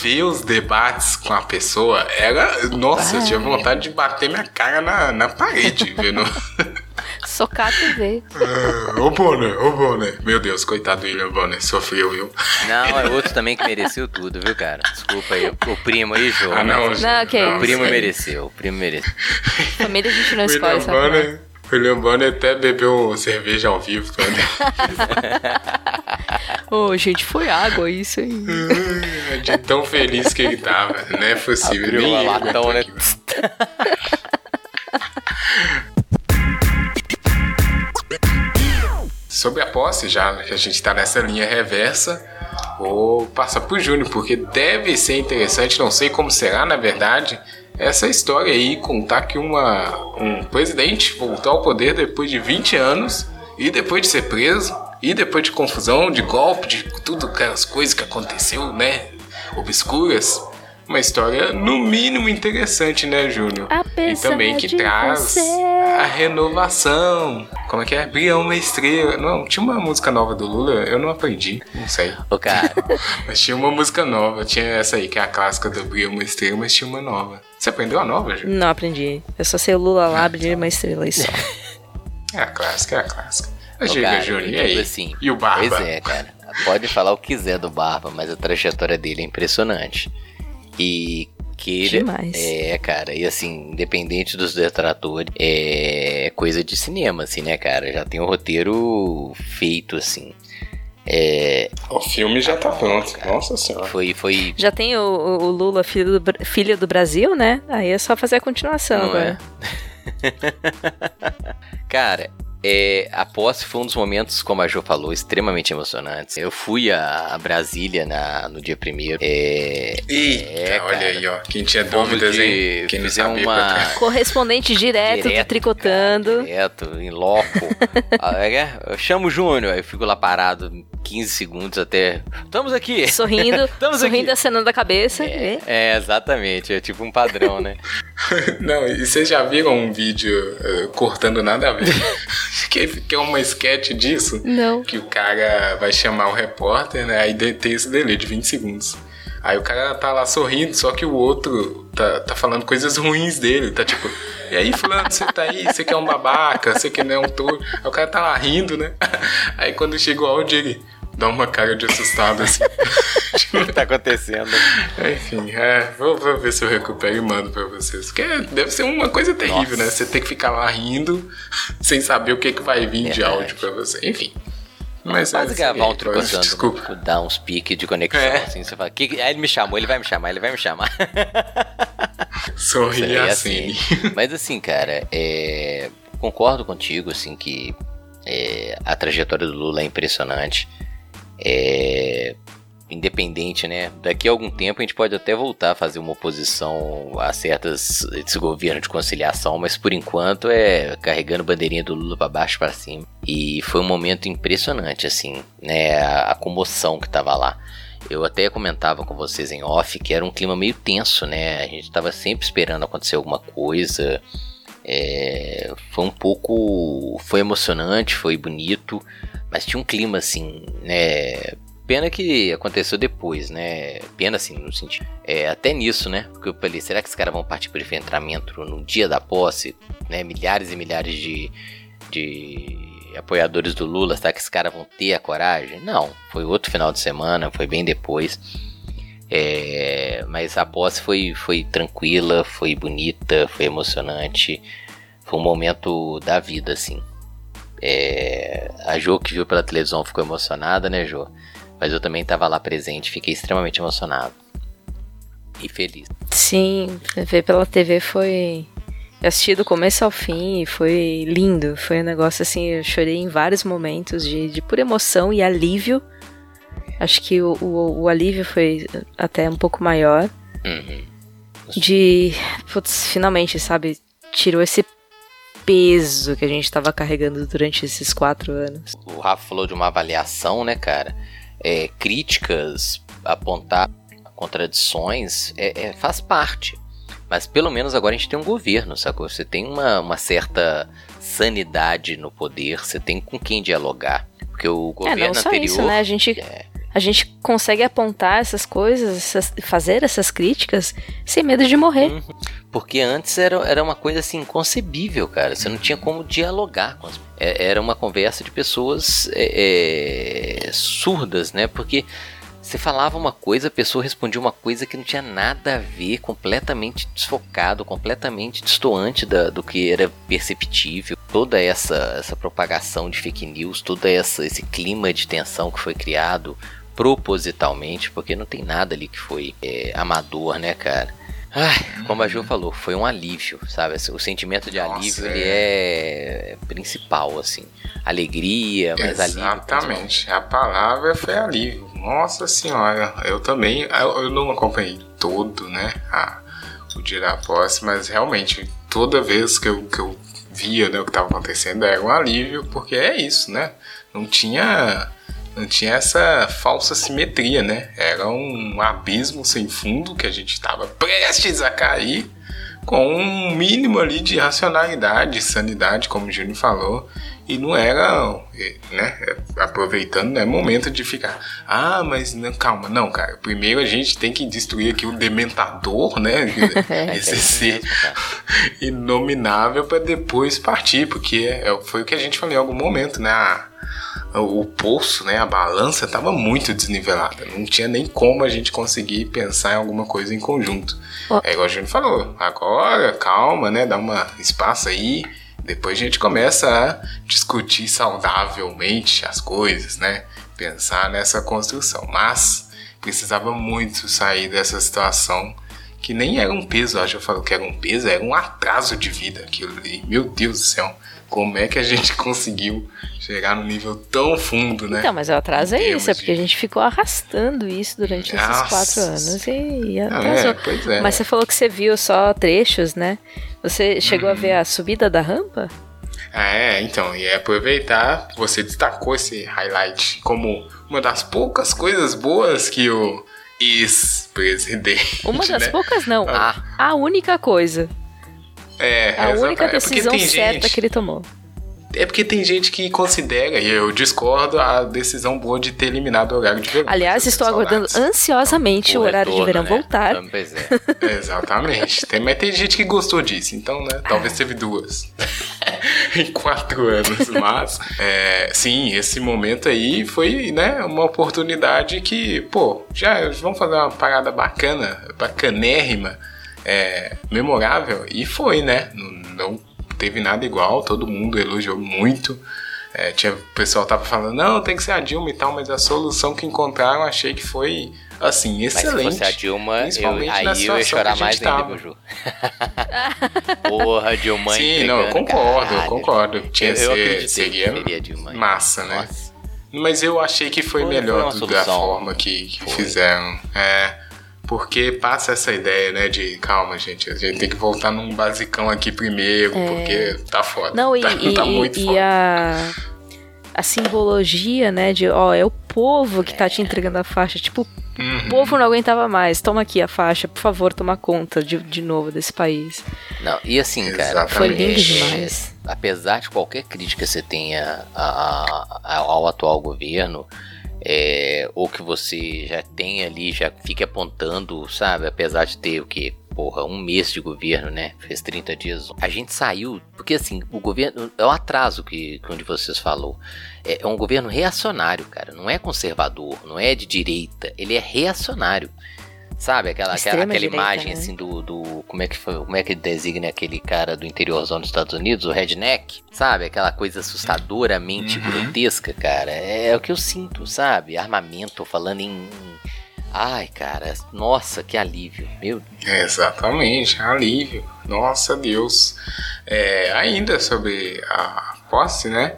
ver os debates com a pessoa era, nossa, eu tinha vontade de bater minha cara na, na parede, vendo. Socar a TV. Ah, Ô Bonner, ô Bonner. Meu Deus, coitado do William Bonner, sofreu, viu? Não, é outro também que mereceu tudo, viu, cara? Desculpa aí, o primo aí, João. Ah, não, Não, que O isso. primo mereceu, o primo mereceu. Família a gente não escolhe, William sabe? Bonner, William Bonner até bebeu cerveja ao vivo. Ô, gente, foi água isso aí. De tão feliz que ele tava. Não é possível. Abriu Nem uma latão, né? Sobre a posse, já que a gente tá nessa linha reversa, vou passar pro Júnior, porque deve ser interessante, não sei como será na verdade, essa história aí, contar que uma, um presidente voltou ao poder depois de 20 anos e depois de ser preso, e depois de confusão, de golpe, de tudo aquelas coisas que aconteceu, né? Obscuras. Uma história, no mínimo, interessante, né, Júnior? E também que traz você. a renovação. Como é que é? Brilha uma estrela. Não, tinha uma música nova do Lula, eu não aprendi, não sei. O cara. mas tinha uma música nova, tinha essa aí, que é a clássica do Brilha uma estrela, mas tinha uma nova. Você aprendeu a nova, Júnior? Não aprendi. Eu só sei o Lula lá, brilha uma estrela e só. É a clássica, é a clássica. Mas diga, Júnior, e aí? Tipo assim, e o Barba? Pois é, cara. Pode falar o que quiser do Barba, mas a trajetória dele é impressionante. E que Demais. É, cara, e assim, independente dos detratores, é coisa de cinema, assim, né, cara? Já tem o um roteiro feito, assim. É... O filme já tá pronto, cara. nossa senhora. Foi, foi... Já tem o, o Lula, filho do, filho do Brasil, né? Aí é só fazer a continuação Não agora. É? cara, é, a posse foi um dos momentos, como a Jo falou, extremamente emocionantes. Eu fui a, Brasília na, no dia primeiro. É, Eita, é, olha cara, aí, ó. Quem tinha dúvidas, hein? Quem fizemos uma... Correspondente direto, direto do Tricotando. Cara, direto, em loco. Ah, é, eu chamo o Júnior, aí eu fico lá parado 15 segundos até. Estamos aqui! Sorrindo, Estamos sorrindo, aqui. acenando a cabeça. É, é, exatamente, é tipo um padrão, né? Não, e vocês já viram um vídeo uh, cortando nada a ver? que, que é uma sketch disso? Não. Que o cara vai chamar o repórter, né? Aí tem esse delay de 20 segundos. Aí o cara tá lá sorrindo, só que o outro tá, tá falando coisas ruins dele. Tá tipo, e aí, fulano, você tá aí, você que é um babaca, você que não é um touro. Aí o cara tá lá rindo, né? Aí quando chega o áudio, ele dá uma cara de assustado assim. o que tá acontecendo? Enfim, é, vou, vou, ver se eu recupero e mando pra vocês. Porque deve ser uma coisa terrível, Nossa. né? Você tem que ficar lá rindo sem saber o que, que vai vir Verdade. de áudio pra você. Enfim. Mas Quase é, gravar um tricotando, desculpa. dar uns piques de conexão, é. assim, você fala, que, aí ele me chamou, ele vai me chamar, ele vai me chamar. Sorri assim. assim. Mas assim, cara, é, concordo contigo, assim, que é, a trajetória do Lula é impressionante. É, independente, né? Daqui a algum tempo a gente pode até voltar a fazer uma oposição a certas esse governo de conciliação, mas por enquanto é carregando bandeirinha do Lula para baixo para cima. E foi um momento impressionante assim, né? A, a comoção que tava lá. Eu até comentava com vocês em off que era um clima meio tenso, né? A gente tava sempre esperando acontecer alguma coisa. É, foi um pouco. Foi emocionante, foi bonito, mas tinha um clima assim, né? Pena que aconteceu depois, né? Pena assim, no sentido. É, até nisso, né? Porque eu falei, será que os caras vão partir para enfrentamento no dia da posse? Né? Milhares e milhares de, de apoiadores do Lula, será que esses caras vão ter a coragem? Não, foi outro final de semana, foi bem depois. É, mas a posse foi, foi tranquila, foi bonita, foi emocionante. Foi um momento da vida, assim. É, a Jo que viu pela televisão ficou emocionada, né, Jo? Mas eu também estava lá presente, fiquei extremamente emocionado. E feliz. Sim, ver pela TV foi. Eu assisti do começo ao fim e foi lindo. Foi um negócio assim, eu chorei em vários momentos de, de pura emoção e alívio. Acho que o, o, o alívio foi até um pouco maior. Uhum. De. Putz, finalmente, sabe? Tirou esse peso que a gente estava carregando durante esses quatro anos. O Rafa falou de uma avaliação, né, cara? é, críticas, apontar contradições, é, é, faz parte. Mas pelo menos agora a gente tem um governo, sacou? Você tem uma, uma certa sanidade no poder, você tem com quem dialogar. Porque o governo é, não só anterior. Isso, né? A gente, é... a gente consegue apontar essas coisas, essas, fazer essas críticas sem medo de morrer. Uhum. Porque antes era, era uma coisa assim inconcebível, cara. Você não tinha como dialogar com as é, era uma conversa de pessoas é, é, surdas, né? Porque você falava uma coisa, a pessoa respondia uma coisa que não tinha nada a ver, completamente desfocado, completamente distoante da, do que era perceptível. Toda essa, essa propagação de fake news, todo essa, esse clima de tensão que foi criado propositalmente, porque não tem nada ali que foi é, amador, né, cara? Ai, como a Ju falou, foi um alívio, sabe? O sentimento de Nossa, alívio, é. ele é principal, assim. Alegria, mas alívio. Exatamente. A palavra foi alívio. Nossa senhora, eu também, eu, eu não acompanhei todo, né, a, o posse, mas realmente, toda vez que eu, que eu via né, o que estava acontecendo, era um alívio, porque é isso, né? Não tinha, não tinha essa falsa simetria, né? Era um abismo sem fundo que a gente estava prestes a cair, com um mínimo ali de racionalidade, sanidade, como o Júnior falou, e não era, né, aproveitando, não é momento de ficar, ah, mas não, calma, não, cara, primeiro a gente tem que destruir aqui o dementador, né, esse ser mesmo, cara. inominável para depois partir, porque é- foi o que a gente falou em algum momento, né, a- o poço, né, a balança estava muito desnivelada, não tinha nem como a gente conseguir pensar em alguma coisa em conjunto. Ó. É igual a gente falou, agora, calma, né, dá uma espaço aí, depois a gente começa a discutir saudavelmente as coisas, né, pensar nessa construção, mas precisava muito sair dessa situação que nem era um peso, acho que eu falo que era um peso, era um atraso de vida aquilo ali. Meu Deus do céu, como é que a gente conseguiu chegar num nível tão fundo, né? Então, mas o atraso é isso, é porque a gente ficou arrastando isso durante esses Nossa. quatro anos e, e Não, atrasou. é, pois é. Mas você falou que você viu só trechos, né? Você chegou a ver Uhum. a subida da rampa? É, então, e é aproveitar, você destacou esse highlight como uma das poucas coisas boas que o ex-presidente. Uma das né? poucas, não. Ah. A única coisa. É, A única é decisão tem certa gente- que ele tomou. É porque tem gente que considera, e eu discordo, a decisão boa de ter eliminado o horário de verão. Aliás, estou aguardando ansiosamente o O horário de verão né? voltar. Pois é. Exatamente. Tem, mas tem gente que gostou disso, então, né? Talvez teve duas. em quatro anos. Mas, é, sim, esse momento aí foi, né, uma oportunidade que, pô, já vamos fazer uma parada bacana, bacanérrima, é, memorável. E foi, né? Não, não teve nada igual, todo mundo elogiou muito. É, tinha, o pessoal tava falando, não, tem que ser a Dilma e tal, mas a solução que encontraram achei que foi, assim, Mas se excelente. fosse a Dilma, eu, aí na eu ia chorar mais ainda, tava. meu Ju. Porra, Dilma Sim, não, eu concordo, eu caralho. concordo. Tinha Eu- eu ser- seria Dilma. massa, né? Nossa. Mas eu achei que foi, Foi- melhor foi da forma que, que fizeram. É, porque passa essa ideia, né, de calma, gente, a gente tem que voltar num basicão aqui primeiro, porque tá foda. É. Não, e, tá, e- tá muito e foda. a, a simbologia, né, de, ó, é o povo que tá te entregando a faixa. Tipo, Uhum. o povo não aguentava mais. Toma aqui a faixa, por favor, toma conta de, de novo desse país. Não, e assim, cara. Foi lindo é, demais. apesar de qualquer crítica que você tenha a- a- ao atual governo, é, ou que você já tenha ali, já fique apontando, sabe? Apesar de ter o que? Porra, um mês de governo, né? Fez 30 dias. A gente saiu, porque assim, o governo. É um atraso que, que um de vocês falou. É, é um governo reacionário, cara. Não é conservador, não é de direita. Ele é reacionário. Sabe, aquela, aquela, aquela direita, imagem né? assim do, do. Como é que foi? Como é que designa aquele cara do interiorzão dos Estados Unidos, o redneck? Sabe? Aquela coisa assustadoramente Uhum. grotesca, cara. É, é o que eu sinto, sabe? Armamento, falando em. Ai, cara, nossa, que alívio. Meu Exatamente, alívio. Nossa Deus. É, ainda sobre a posse, né?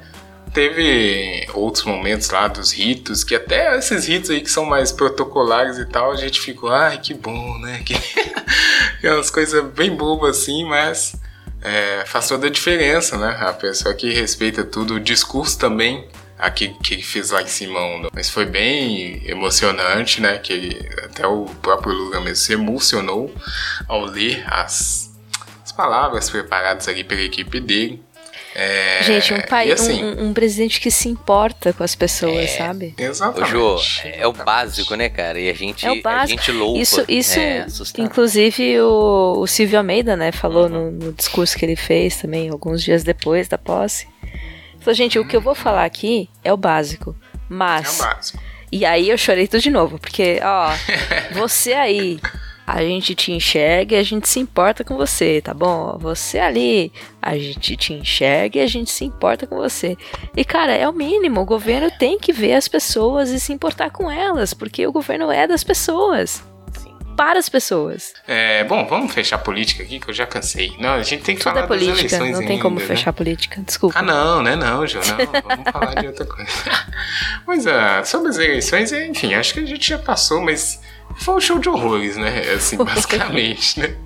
Teve outros momentos lá dos ritos, que até esses ritos aí que são mais protocolares e tal, a gente ficou, ai, que bom, né? Que, é umas coisas bem bobas assim, mas é, faz toda a diferença, né? A pessoa que respeita tudo, o discurso também, aqui que fez lá em um- mas foi bem emocionante, né? Que ele- até o próprio Lula mesmo se emocionou ao ler as, as palavras preparadas ali pela equipe dele. É, Gente, um, pai, assim, um, um- presidente que se importa com as pessoas, É. sabe? Ô, Exatamente. Jô, é o básico, né, cara? E a gente, É o básico. A gente louva. Isso, isso é, inclusive o, o Silvio Almeida, né, falou Uhum. no, no discurso que ele fez também, alguns dias depois da posse. Falou, gente, o que eu vou falar aqui é o básico. É o Mas. básico. E aí eu chorei tudo de novo, porque, ó, você aí, a gente te enxerga e a gente se importa com você, tá bom? Você ali, a gente te enxerga e a gente se importa com você. E, cara, é o mínimo. O governo tem que ver as pessoas e se importar com elas, porque o governo é das pessoas. Para as pessoas. É, bom, vamos fechar a política aqui, que eu já cansei. Não, a gente tem que Tudo falar é política, das eleições não tem ainda, como né? fechar a política. Desculpa. Ah, não, né? Não, João, não. Vamos falar de outra coisa. Mas ah, sobre as eleições, enfim, acho que a gente já passou, mas foi um show de horrores, né? Assim, basicamente, né?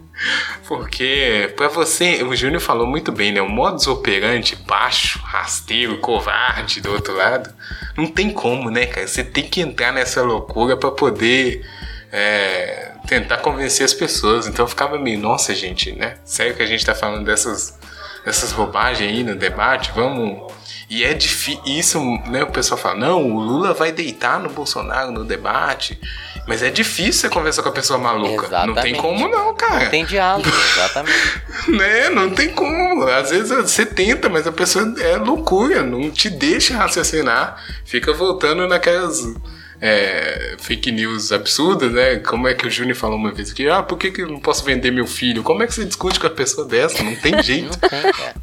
Porque, pra você, o Júnior falou muito bem, né? O modus operandi baixo, rasteiro, covarde do outro lado, não tem como, né, cara? Você tem que entrar nessa loucura pra poder é, tentar convencer as pessoas. Então eu ficava meio, nossa, gente, né? Sério que a gente tá falando dessas, dessas bobagens aí no debate? Vamos. E é difícil. Isso, né? O pessoal fala, não, o Lula vai deitar no Bolsonaro no debate. Mas é difícil você conversar com a pessoa maluca. Não tem Exatamente. como, não, cara. Não tem diálogo, exatamente. Né? Não tem como. Às vezes você tenta, mas a pessoa é loucura, não te deixa raciocinar. Fica voltando naquelas é, fake news absurdas, né? Como é que o Júnior falou uma vez aqui? Ah, por que, que eu não posso vender meu filho? Como é que você discute com a pessoa dessa? Não tem jeito. Não tem, cara.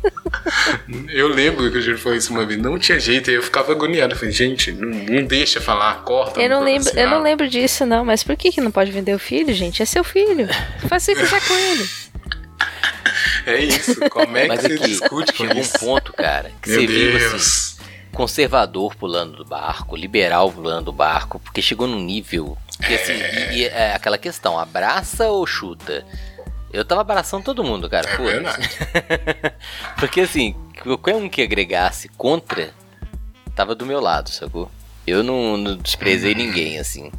Eu lembro que o Júnior falou isso uma vez. Não tinha jeito. Aí eu ficava agoniado. Eu falei, gente, não, não deixa falar, corta. Eu não, pra lembro, eu não lembro disso, não, mas por que, que não pode vender o filho, gente? É seu filho. Faz o que quiser com ele. É isso. Como é que Mas você aqui, discute com chegou um ponto, cara, que Meu você viu assim, Deus. conservador pulando do barco, liberal pulando do barco, porque chegou num nível que assim, e, e é aquela questão, abraça ou chuta? Eu tava abraçando todo mundo, cara. É verdade. Porque assim, qualquer um que agregasse contra, tava do meu lado, sacou? Eu não, não desprezei Uhum. ninguém, assim.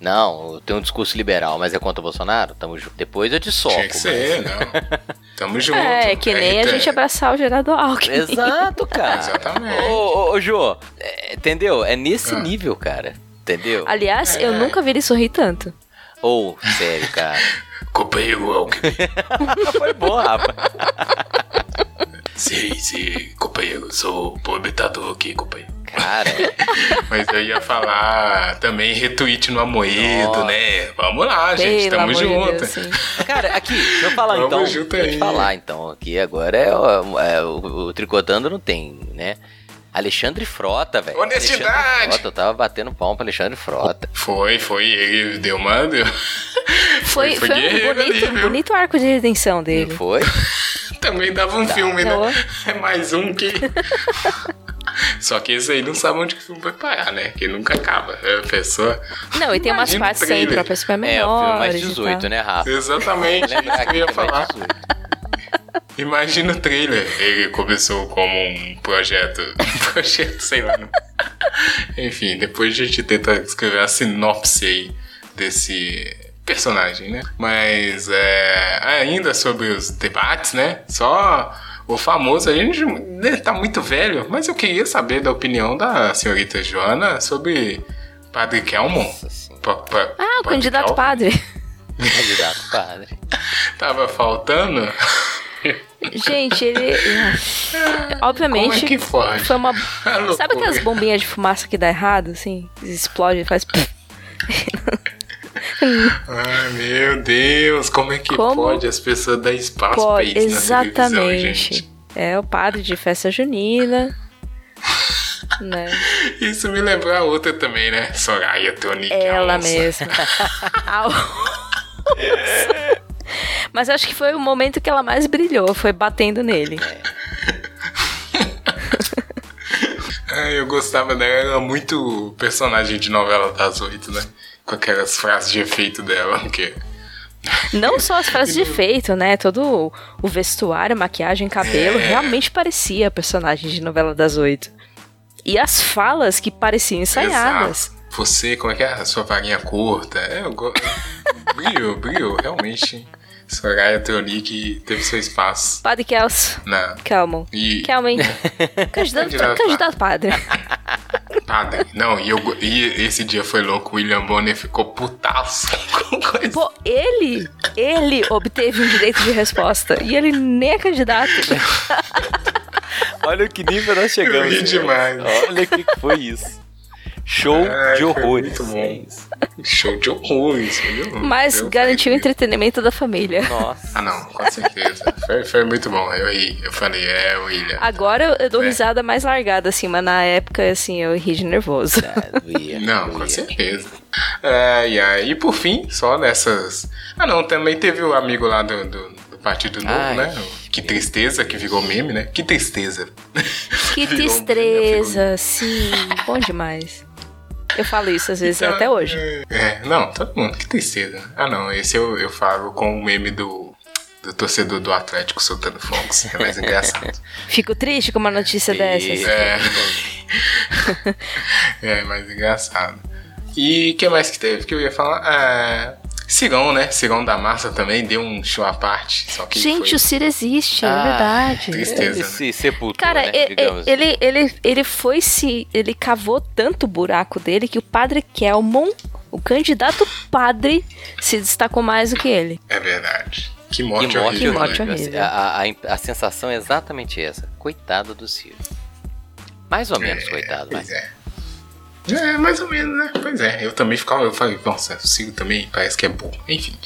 Não, eu tenho um discurso liberal, mas é contra o Bolsonaro? Tamo junto. Depois eu te soco. Tinha que ser, não. Tamo junto. É, que nem a Eita. gente abraçar o gerador Alckmin. mas- Exato, cara. Exatamente. Ô, ô, ô Jô, é, entendeu? É nesse Ah. nível, cara. Entendeu? Aliás, eu É. nunca vi ele sorrir tanto. Ou, sério, cara. Companheiro Alckmin. Foi bom, Rafa. Sim, sim, companheiro. Sou prometador aqui, companheiro. Cara, Mas eu ia falar também retweet no Amoedo, Nossa. né? Vamos lá, gente. Pelo Tamo de junto. Deus, cara, aqui, deixa eu falar Vamos então. junto Deixa eu falar então. Aqui agora é, o- é o, o Tricotando não tem, né? Alexandre Frota, velho. Honestidade! Alexandre Frota, eu tava batendo palma pra Alexandre Frota. Foi, foi. Ele deu uma. Deu... Foi, Foi foi, um guerreiro bonito, ali, bonito arco de redenção Não dele. foi? Também dava um filme, Não. né? É mais um que. Só que esse aí não sabe onde que o filme vai parar, né? Que nunca acaba. É a pessoa. Não, e tem umas partes sem próprias pra É, o filme mais e 18, tal. né, Rafa? Exatamente, isso que eu ia falar. 18. Imagina o trailer. Ele começou como um projeto. Um projeto, sei lá. não. Enfim, depois a gente tenta escrever a sinopse aí desse personagem, né? Mas é, ainda sobre os debates, né? Só o famoso, a gente né, tá muito velho, mas eu queria saber da opinião da senhorita Joana sobre Padre Kelmon. Pa- pa- Ah, o candidato Kelmon? padre. Candidato padre. Tava faltando? Gente, ele. Obviamente. Como é que pode? Foi uma. É. Sabe aquelas bombinhas de fumaça que dá errado, assim? Explode e faz. Ai, meu Deus, como é que Como pode as pessoas dar espaço pra Pode, isso na televisão, exatamente. É o padre de festa junina. né? Isso me lembrou a outra também, né? Soraya Tonic. Ela mesma. A. Mas acho que foi o momento que ela mais brilhou, foi batendo nele. Ai, eu gostava dela, ela era muito personagem de novela das oito, né? Com aquelas frases de efeito dela, que Não só as frases de efeito, né? Todo o- vestuário, maquiagem, cabelo, É. realmente parecia personagem de novela das oito. E as falas que pareciam ensaiadas. Exato. Você, como é que é? A sua varinha curta. É, eu brilhou, brilhou, realmente. Soraya Tronic teve seu espaço Padre Kelso. na. Calma. E Calma, hein? Candidato, Candidato candidato padre. padre. Não, e, eu, e esse dia foi louco. O William Bonner ficou putaço com coisa. Pô, ele, ele obteve um direito de resposta. E ele nem é candidato. Olha que nível nós chegamos. Eu ri demais. Olha o que que foi isso. Show Ai, de horrores. muito bom. É. Show de horrores? Mas Eu garantiu o entretenimento da família. Nossa. Ah, não, com certeza. foi, foi muito bom. Eu ri. Eu falei, é, William. Agora eu, dou É. risada mais largada, assim, mas na época, assim, eu ri de nervoso. Ah, doía, Não, doía. com certeza. É, e aí, por fim, só nessas. Ah, não, também teve o amigo lá do, do, do Partido Novo, Ai, né? Que tristeza, que virou meme, né? Que tristeza. Que Virou um meme, tristeza, sim. Bom demais. Eu falo isso às vezes Então, até hoje. É, não, todo mundo, que tristeza. Ah, não, esse eu, eu falo com o meme do, do torcedor do Atlético soltando fogos. É mais engraçado. Fico triste com uma notícia dessas. É. é mais engraçado. E o que mais que teve que eu ia falar? É, Cirão, né? Cirão da Massa também deu um show à parte. Só que Gente, foi... o Ciro existe, é Ah, verdade. tristeza. Ele se sepultou, Cara, né, e- e- digamos. ele, ele, ele foi se. Ele cavou tanto o buraco dele que o padre Kelmon, o candidato padre, se destacou mais do que ele. É verdade. Que morte, Que morte, horrível, Que morte né? horrível. A, a, a- a sensação é exatamente essa. Coitado do Ciro. Mais ou menos, coitado, Pois mas. é. É, mais ou menos, né? Pois é, eu também ficava, eu falei, nossa, o Ciro também parece que é burro. Enfim.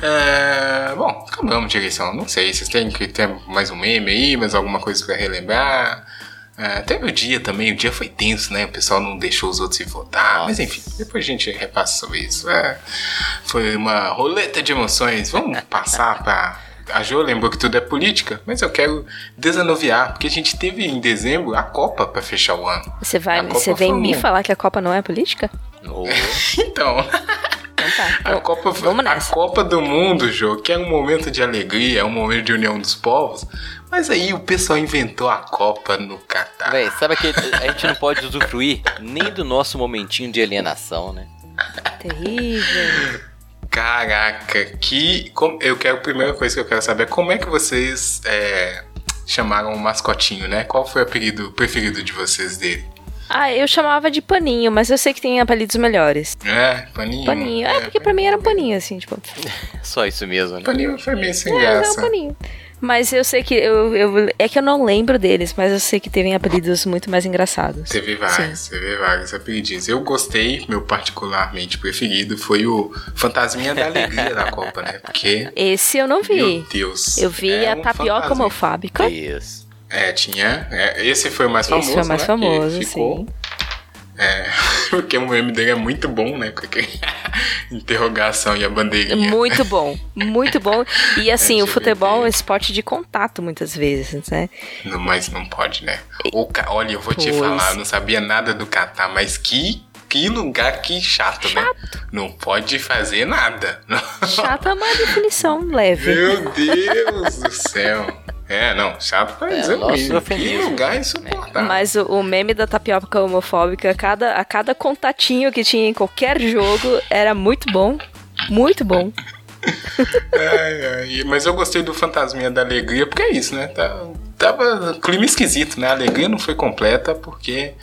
É, bom, acabamos de eleição. Não sei, vocês têm que ter mais um meme aí, mais alguma coisa pra relembrar. É, teve o dia também, o dia foi tenso, né? O pessoal não deixou os outros ir votar. Nossa. Mas enfim, depois a gente repassa sobre isso. É, foi uma roleta de emoções. Vamos passar pra. A Jo lembrou que tudo é política, mas eu quero desanuviar, porque a gente teve em dezembro a Copa pra fechar o ano. Você, vai, você vem me um- falar que a Copa não é política? Oh, Então, Então tá. a Copa, vamos a. Copa do Mundo, Jô, que é um momento de alegria, é um momento de união dos povos, mas aí o pessoal inventou a Copa no Catar. Véi, sabe que a gente não pode usufruir nem do nosso momentinho de alienação, né? Terrível. Caraca, que. como- eu quero, a primeira coisa que eu quero saber é como é que vocês é, chamaram o mascotinho, né? Qual foi o apelido preferido de vocês dele? Ah, eu chamava de paninho, mas eu sei que tem apelidos melhores. É, paninho. Paninho. É, porque pra mim era um paninho, assim, tipo. Só isso mesmo, né? Paninho foi meio sem É, é um graça. paninho. Mas eu sei que. Eu, eu, é que eu não lembro deles, mas eu sei que teve apelidos muito mais engraçados. Teve vários, teve vários apelidinhos. Eu gostei, meu particularmente preferido foi o Fantasminha da Alegria da Copa, né? Porque, Esse eu não vi. meu Deus. Eu vi é a um tapioca homofóbica. Isso. É, tinha. é, esse foi o mais famoso. Esse foi o mais né? famoso, ficou, sim. É, porque o meme dele é muito bom, né? Com aquele interrogação e a bandeirinha. Muito bom, muito bom. E assim, É o futebol é um esporte de contato muitas vezes, né? Não, mas não pode, né? O Olha, eu vou te Pois. falar, eu não sabia nada do Catar, mas que, que lugar que chato, né? Não pode fazer nada. Chata é uma definição leve. Meu Deus do céu. É, não, chato pra É, dizer nosso. Que eufemismo. lugar insuportável. Mas o, o meme da tapioca homofóbica, a cada, a cada contatinho que tinha em qualquer jogo era muito bom. Muito bom. Ai, ai, Mas eu gostei do Fantasminha da Alegria, porque é isso, né? Tá- Tava clima esquisito, né? A alegria não foi completa porque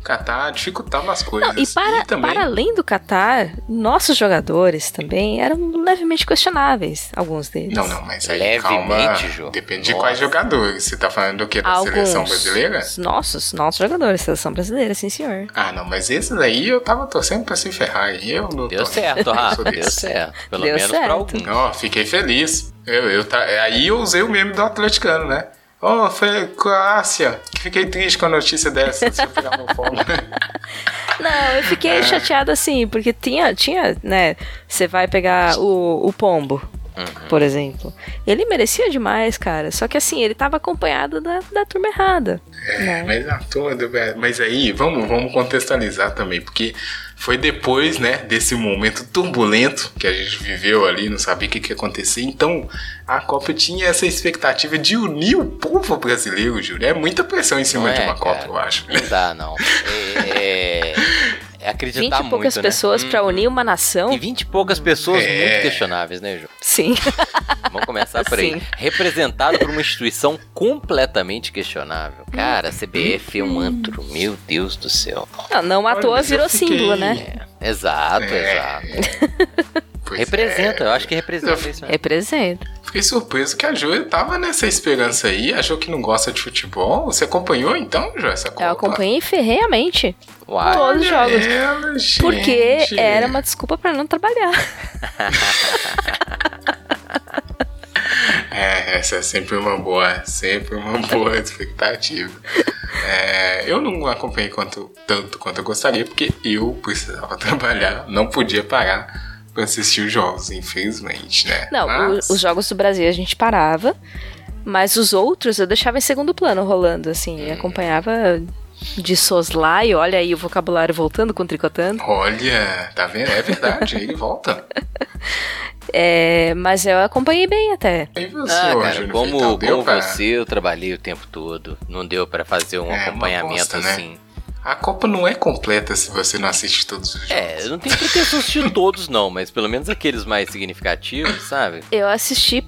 o Catar dificultava as coisas. Não, e para, também, para além do Qatar, nossos jogadores também eram levemente questionáveis, alguns deles. Não, não, mas aí, Levemente, calma. Depende de Nossa. quais jogadores. Você tá falando do que? Da Alguns. seleção brasileira? Nossos, nossos jogadores, seleção brasileira, sim senhor. Ah, não, mas esses aí eu tava torcendo pra se ferrar. E eu não Deu tô- certo, eu Rafa. Deu desse. certo. Pelo Deu menos certo. pra alguns. Ó, fiquei feliz. Eu, eu tá, aí eu usei o meme do atleticano, né? Oh, foi Croácia. Fiquei triste com a notícia dessa. Se eu pegar meu fogo. Não, eu fiquei chateada assim, porque tinha, tinha, né? Você vai pegar o, o pombo, por exemplo. Ele merecia demais, cara. Só que assim, ele tava acompanhado da, da turma errada. né? mas a toda. Mas aí, vamos, vamos contextualizar também, porque foi depois, né, desse momento turbulento que a gente viveu ali, não sabia o que, que ia acontecer. Então, a Copa tinha essa expectativa de unir o povo brasileiro, Júlio. É muita pressão em cima Não de é, uma Copa, cara. eu acho. Não dá, não. É, é acreditar 20 e muito, poucas né? pessoas pra Hum. unir uma nação. E 20 e poucas pessoas É. muito questionáveis, né, Ju? Sim. Vamos começar por aí. Sim. Representado por uma instituição completamente questionável. Cara, a CBF é um antro. Meu Deus do céu. Não, não à Olha, toa virou fiquei- símbolo, né? É, exato, É. exato. Pois Representa, é. eu acho que representa isso mesmo. Representa. Fiquei surpreso que a Júlia tava nessa esperança aí, achou que não gosta de futebol. Você acompanhou então, Jô, essa Copa? Eu acompanhei ferreamente Uai. todos os jogos. Ela, gente. Porque era uma desculpa pra não trabalhar. É, essa é sempre uma boa, sempre uma boa expectativa. É, eu não acompanhei quanto, tanto quanto eu gostaria, porque eu precisava trabalhar, não podia parar assistir os jogos, infelizmente, né? Não, Mas- o- os jogos do Brasil a gente parava, mas os outros eu deixava em segundo plano rolando, assim, e acompanhava de soslaio, olha aí o vocabulário voltando com tricotando. Olha, tá vendo? É verdade, ele volta. É, mas eu acompanhei bem até. E você, Ah, cara, como, como pra- você, eu trabalhei o tempo todo. Não deu pra fazer um É, acompanhamento bosta, né? A Copa não é completa se você não assiste todos os jogos. É, eu não tenho pretensão de assistir todos, não, mas pelo menos aqueles mais significativos, sabe? Eu assisti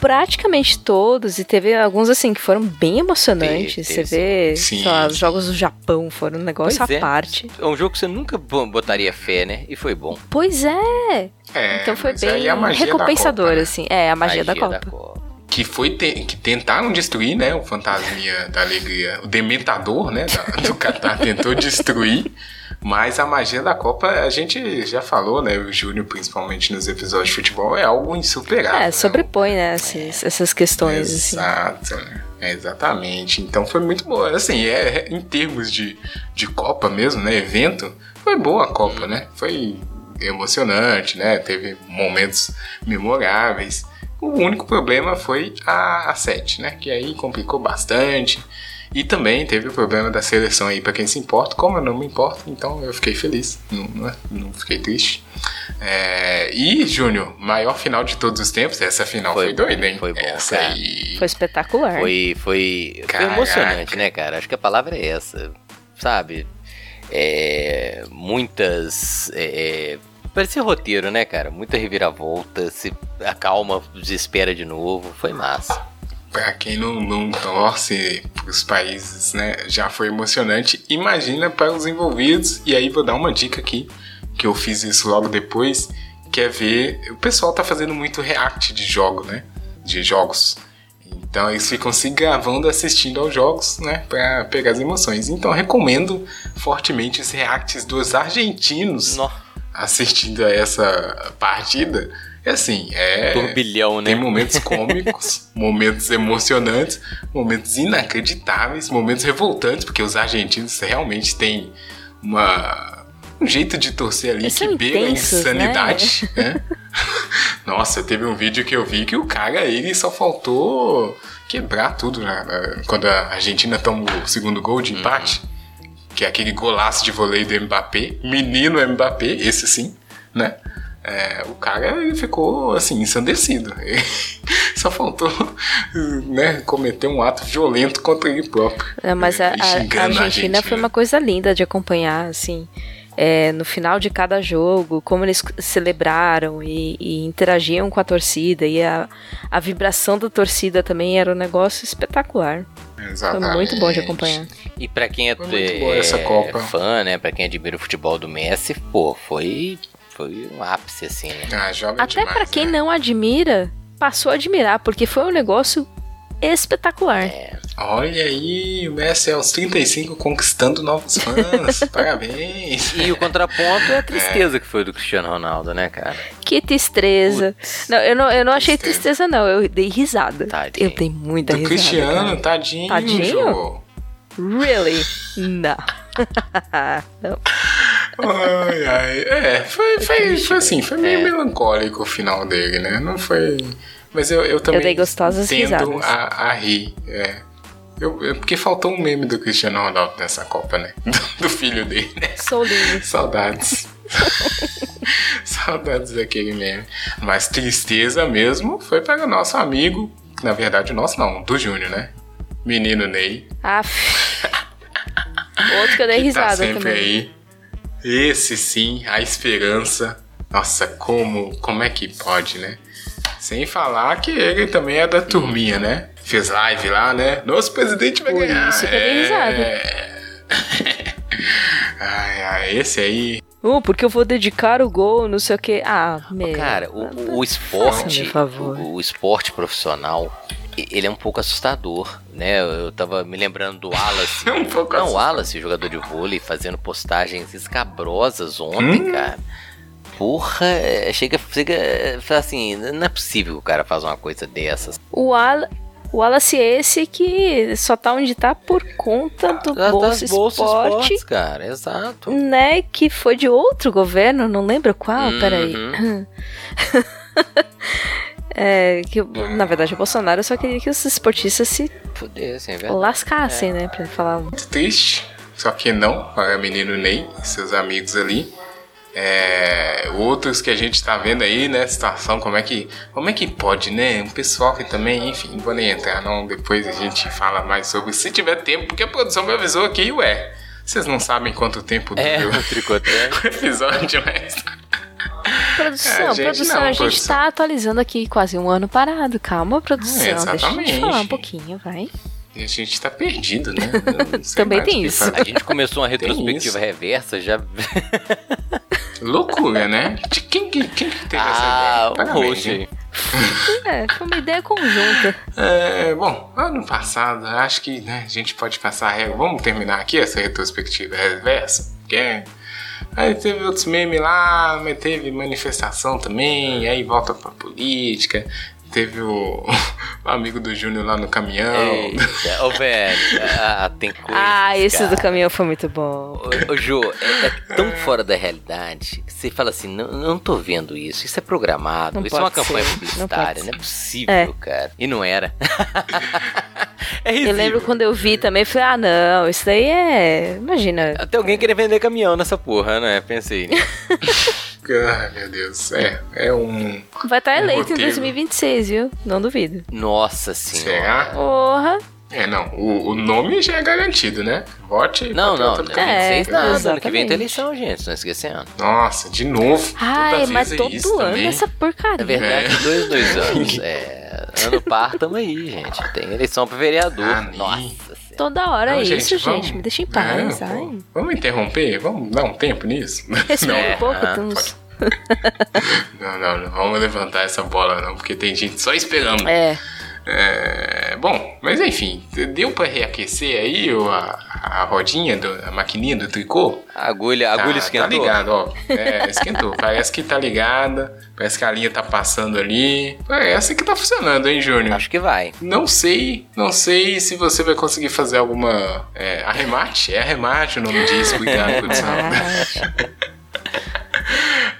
praticamente todos e teve alguns assim que foram bem emocionantes. Teve, Você teve, vê, sim. sei lá, os jogos do Japão foram um negócio Pois à é. parte. É um jogo que você nunca bo- botaria fé, né? E foi bom. Pois é. É, então foi bem é magia da recompensador, Copa, né? assim. É, a magia, da Copa. Que foi te- que tentaram destruir, né? O fantasminha da alegria, o dementador, né? da- do Catar tentou destruir. Mas a magia da Copa, a gente já falou, né? O Júnior, principalmente nos episódios de futebol, é algo insuperável. É, né? sobrepõe, né, esses- essas questões, assim. Exato, né? É, exatamente. Então foi muito boa. Assim, é, em termos de, de Copa mesmo, né? Evento, foi boa a Copa, né? Foi emocionante, né? Teve momentos memoráveis. O único problema foi a, a 7, né? Que aí complicou bastante. E também teve o problema da seleção aí, pra quem se importa. Como eu não me importo, então eu fiquei feliz. Não, não, não fiquei triste. É, e, Júnior, maior final de todos os tempos. Essa final foi, Foi doida, hein? foi bom, Essa cara. aí. Foi espetacular. Foi, foi, foi emocionante, né, cara? Acho que a palavra é essa, sabe? É, muitas. É, é, parecia roteiro, né, cara? Muita reviravolta, se acalma, desespera de novo. Foi massa. Pra quem não, não torce pros países, né? Já foi emocionante. Imagina para os envolvidos. E aí vou dar uma dica aqui, que eu fiz isso logo depois, que é ver. O pessoal tá fazendo muito react de jogo, né? De jogos. Então eles ficam se gravando assistindo aos jogos, né? Pra pegar as emoções. Então recomendo fortemente os reacts dos argentinos Nó, assistindo a essa partida. É assim, é. turbilhão, né? Tem momentos cômicos, momentos emocionantes, momentos inacreditáveis, momentos revoltantes, porque os argentinos realmente têm uma, um jeito de torcer ali Eles que beira a intensos, insanidade. Né? Nossa, teve um vídeo que eu vi que o cara, ele só faltou quebrar tudo né? quando a Argentina toma o segundo gol de empate, que é aquele golaço de voleio do Mbappé, menino Mbappé, esse sim, né? É, o cara ele ficou assim, ensandecido. Só faltou né, cometer um ato violento contra ele próprio. É, mas a, a- a xingando Argentina foi uma coisa linda de acompanhar, assim. É, no final de cada jogo, como eles celebraram e, e interagiam com a torcida, e a, a vibração da torcida também era um negócio espetacular. Foi Exatamente. muito bom de acompanhar. E pra quem é, Foi é, Copa. fã, né? Pra quem admira o futebol do Messi, pô, foi, foi um ápice, assim, né? Ah, joga Até pra quem né? não admira, passou a admirar, porque foi um negócio espetacular. É. Olha aí, o Messi aos 35 conquistando novos fãs. Parabéns. E o contraponto é a tristeza que foi do Cristiano Ronaldo, né, cara? Que tristeza. Putz. Não, eu não, eu não achei Tristeza. tristeza, não. Eu dei risada. Tadinho. Eu dei muita Do risada. Cristiano, cara. tadinho, Tadinho? Jô. Really? Não. não. Ai, ai. É, foi, foi, foi assim, foi meio É. melancólico o final dele, né? Não foi. Mas eu, eu também dei gostosas tendo risadas. a, a rir. É. Eu, eu- porque faltou um meme do Cristiano Ronaldo nessa Copa, né? Do, do filho dele, né? Sou lindo. Saudades. Saudades daquele meme. Mas tristeza mesmo foi para o nosso amigo. Na verdade, o nosso não, do Júnior, né? Menino Ney. Aff. Outro que eu dei que risada tá sempre também. aí. Esse sim, a esperança. Nossa, como, como é que pode, né? Sem falar que ele também é da turminha, né? Fez live lá, né? Nosso presidente vai Por ganhar. isso que risada. É. ai, ai, esse aí. Uh, porque eu vou dedicar o gol, não sei o que. Ah, meu. Cara, o, o esporte, favor. o, o esporte profissional, ele é um pouco assustador, né? Eu tava me lembrando do Wallace. É um pouco Não, o assustador. Wallace, jogador de vôlei, fazendo postagens escabrosas ontem, Hum? cara. Porra, é, chega, chega, é, fala assim, não é possível que o cara faça uma coisa dessas. O, Al... O Wallace é esse que só tá onde tá por conta do Das Bolsa bolsas Esporte, esportes, cara, exato. né? Que foi de outro governo, não lembro qual, Uhum. peraí. É, que, na verdade, o Bolsonaro só queria que os esportistas se Pudessem, é lascassem, né? Pra falar. Muito triste, só que não para o menino Ney e seus amigos ali. É, outros que a gente tá vendo aí, né, situação, como é que como é que pode, né? Um pessoal que também, enfim, não vou nem entrar não, depois a gente fala mais sobre se tiver tempo, porque a produção me avisou aqui, ué. Vocês não sabem quanto tempo É, dura o episódio, mas Produção, É, gente, produção, não, a gente produção. tá atualizando aqui quase um ano parado. Calma, produção. É, deixa a exatamente. falar um pouquinho, vai. a gente tá perdido, né? Eu Também tem isso. fazer. A gente começou uma retrospectiva reversa, já. Loucura, né? De quem, que- quem que teve Ah, essa ideia? o Parabéns, hein? É, foi uma ideia conjunta. É, bom, ano passado, acho que né, a gente pode passar a regra. Vamos terminar aqui essa retrospectiva reversa? Que é- Aí teve outros memes lá, mas teve manifestação também, aí volta pra política. Teve o, o amigo do Júnior lá no caminhão. Eita, ô velho, ah, tem coisa. Ah, esse cara. do caminhão foi muito bom. Ô, ô Jô, é, é tão fora da realidade que você fala assim: não, não tô vendo isso, isso é programado, Não isso é uma campanha ser, não publicitária, pode não, é possível, É. cara. E não era. é Eu lembro quando eu vi também, falei, ah, não, isso daí é. Imagina. Até alguém querer vender caminhão nessa porra, né? Pensei. Ai, meu Deus. É, é um. Vai estar Um eleito em roteiro. 2026, viu? Não duvido. Nossa senhora. Será? Porra. É, não. O, o nome já é garantido, né? Vote. Não, não, outro não. É, fez nada. Ano que vem exatamente. tem eleição, gente, não esquecendo. Nossa, de novo. Ai, Toda mas vez é todo isso ano também. essa porcaria. Na verdade, É. dois, dois anos. É, ano par, tamo aí, gente. Tem eleição pra vereador. Ah. Nossa. Toda hora Não, é gente, isso, vamos- gente. Me deixa em paz, É, ai. Vamos interromper? Vamos dar um tempo nisso? Respira É, um pouco, ah, temos... Não, não, não vamos levantar essa bola não, porque tem gente só esperando. É, É, bom, mas enfim, deu pra reaquecer aí o- a, a rodinha, do, a maquininha do tricô? A agulha, a agulha tá, esquentou. Tá ligado, ó. É, esquentou. Parece que tá ligada, parece que a linha tá passando ali. Parece que tá funcionando, hein, Júnior? Acho que vai. Não sei, não sei se você vai conseguir fazer alguma é, arremate. É arremate o nome disso, cuidado, produção. verdade.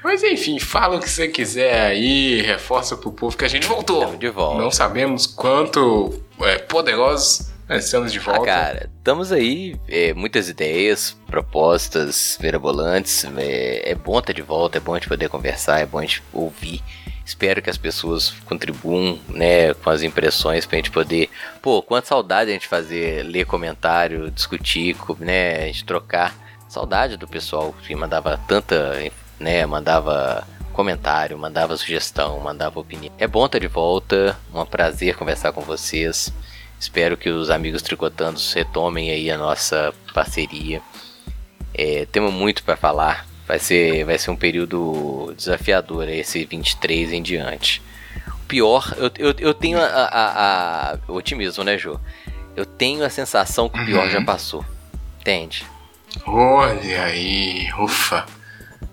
Mas enfim, fala o que você quiser aí, reforça pro povo que a gente voltou. Estamos de volta. Não sabemos quanto é, poderosos nós estamos de Ah, volta. cara, estamos aí, é, muitas ideias, propostas mirabolantes. É, é bom estar de volta, é bom a gente poder conversar, é bom a gente ouvir. Espero que as pessoas contribuam, né, com as impressões pra gente poder. Pô, quanta saudade a gente fazer, ler comentário, discutir, né, a gente trocar. Saudade do pessoal que mandava tanta, né, mandava comentário, mandava sugestão, mandava opinião. É bom estar de volta, um prazer conversar com vocês. Espero que os amigos tricotandos retomem aí a nossa parceria. É, temos muito para falar. Vai ser, vai ser um período desafiador esse 23 em diante. O pior, eu, eu, eu tenho a, a- a- otimismo, né, Jô? Eu tenho a sensação que o pior Uhum. já passou. Entende? Olha aí, ufa.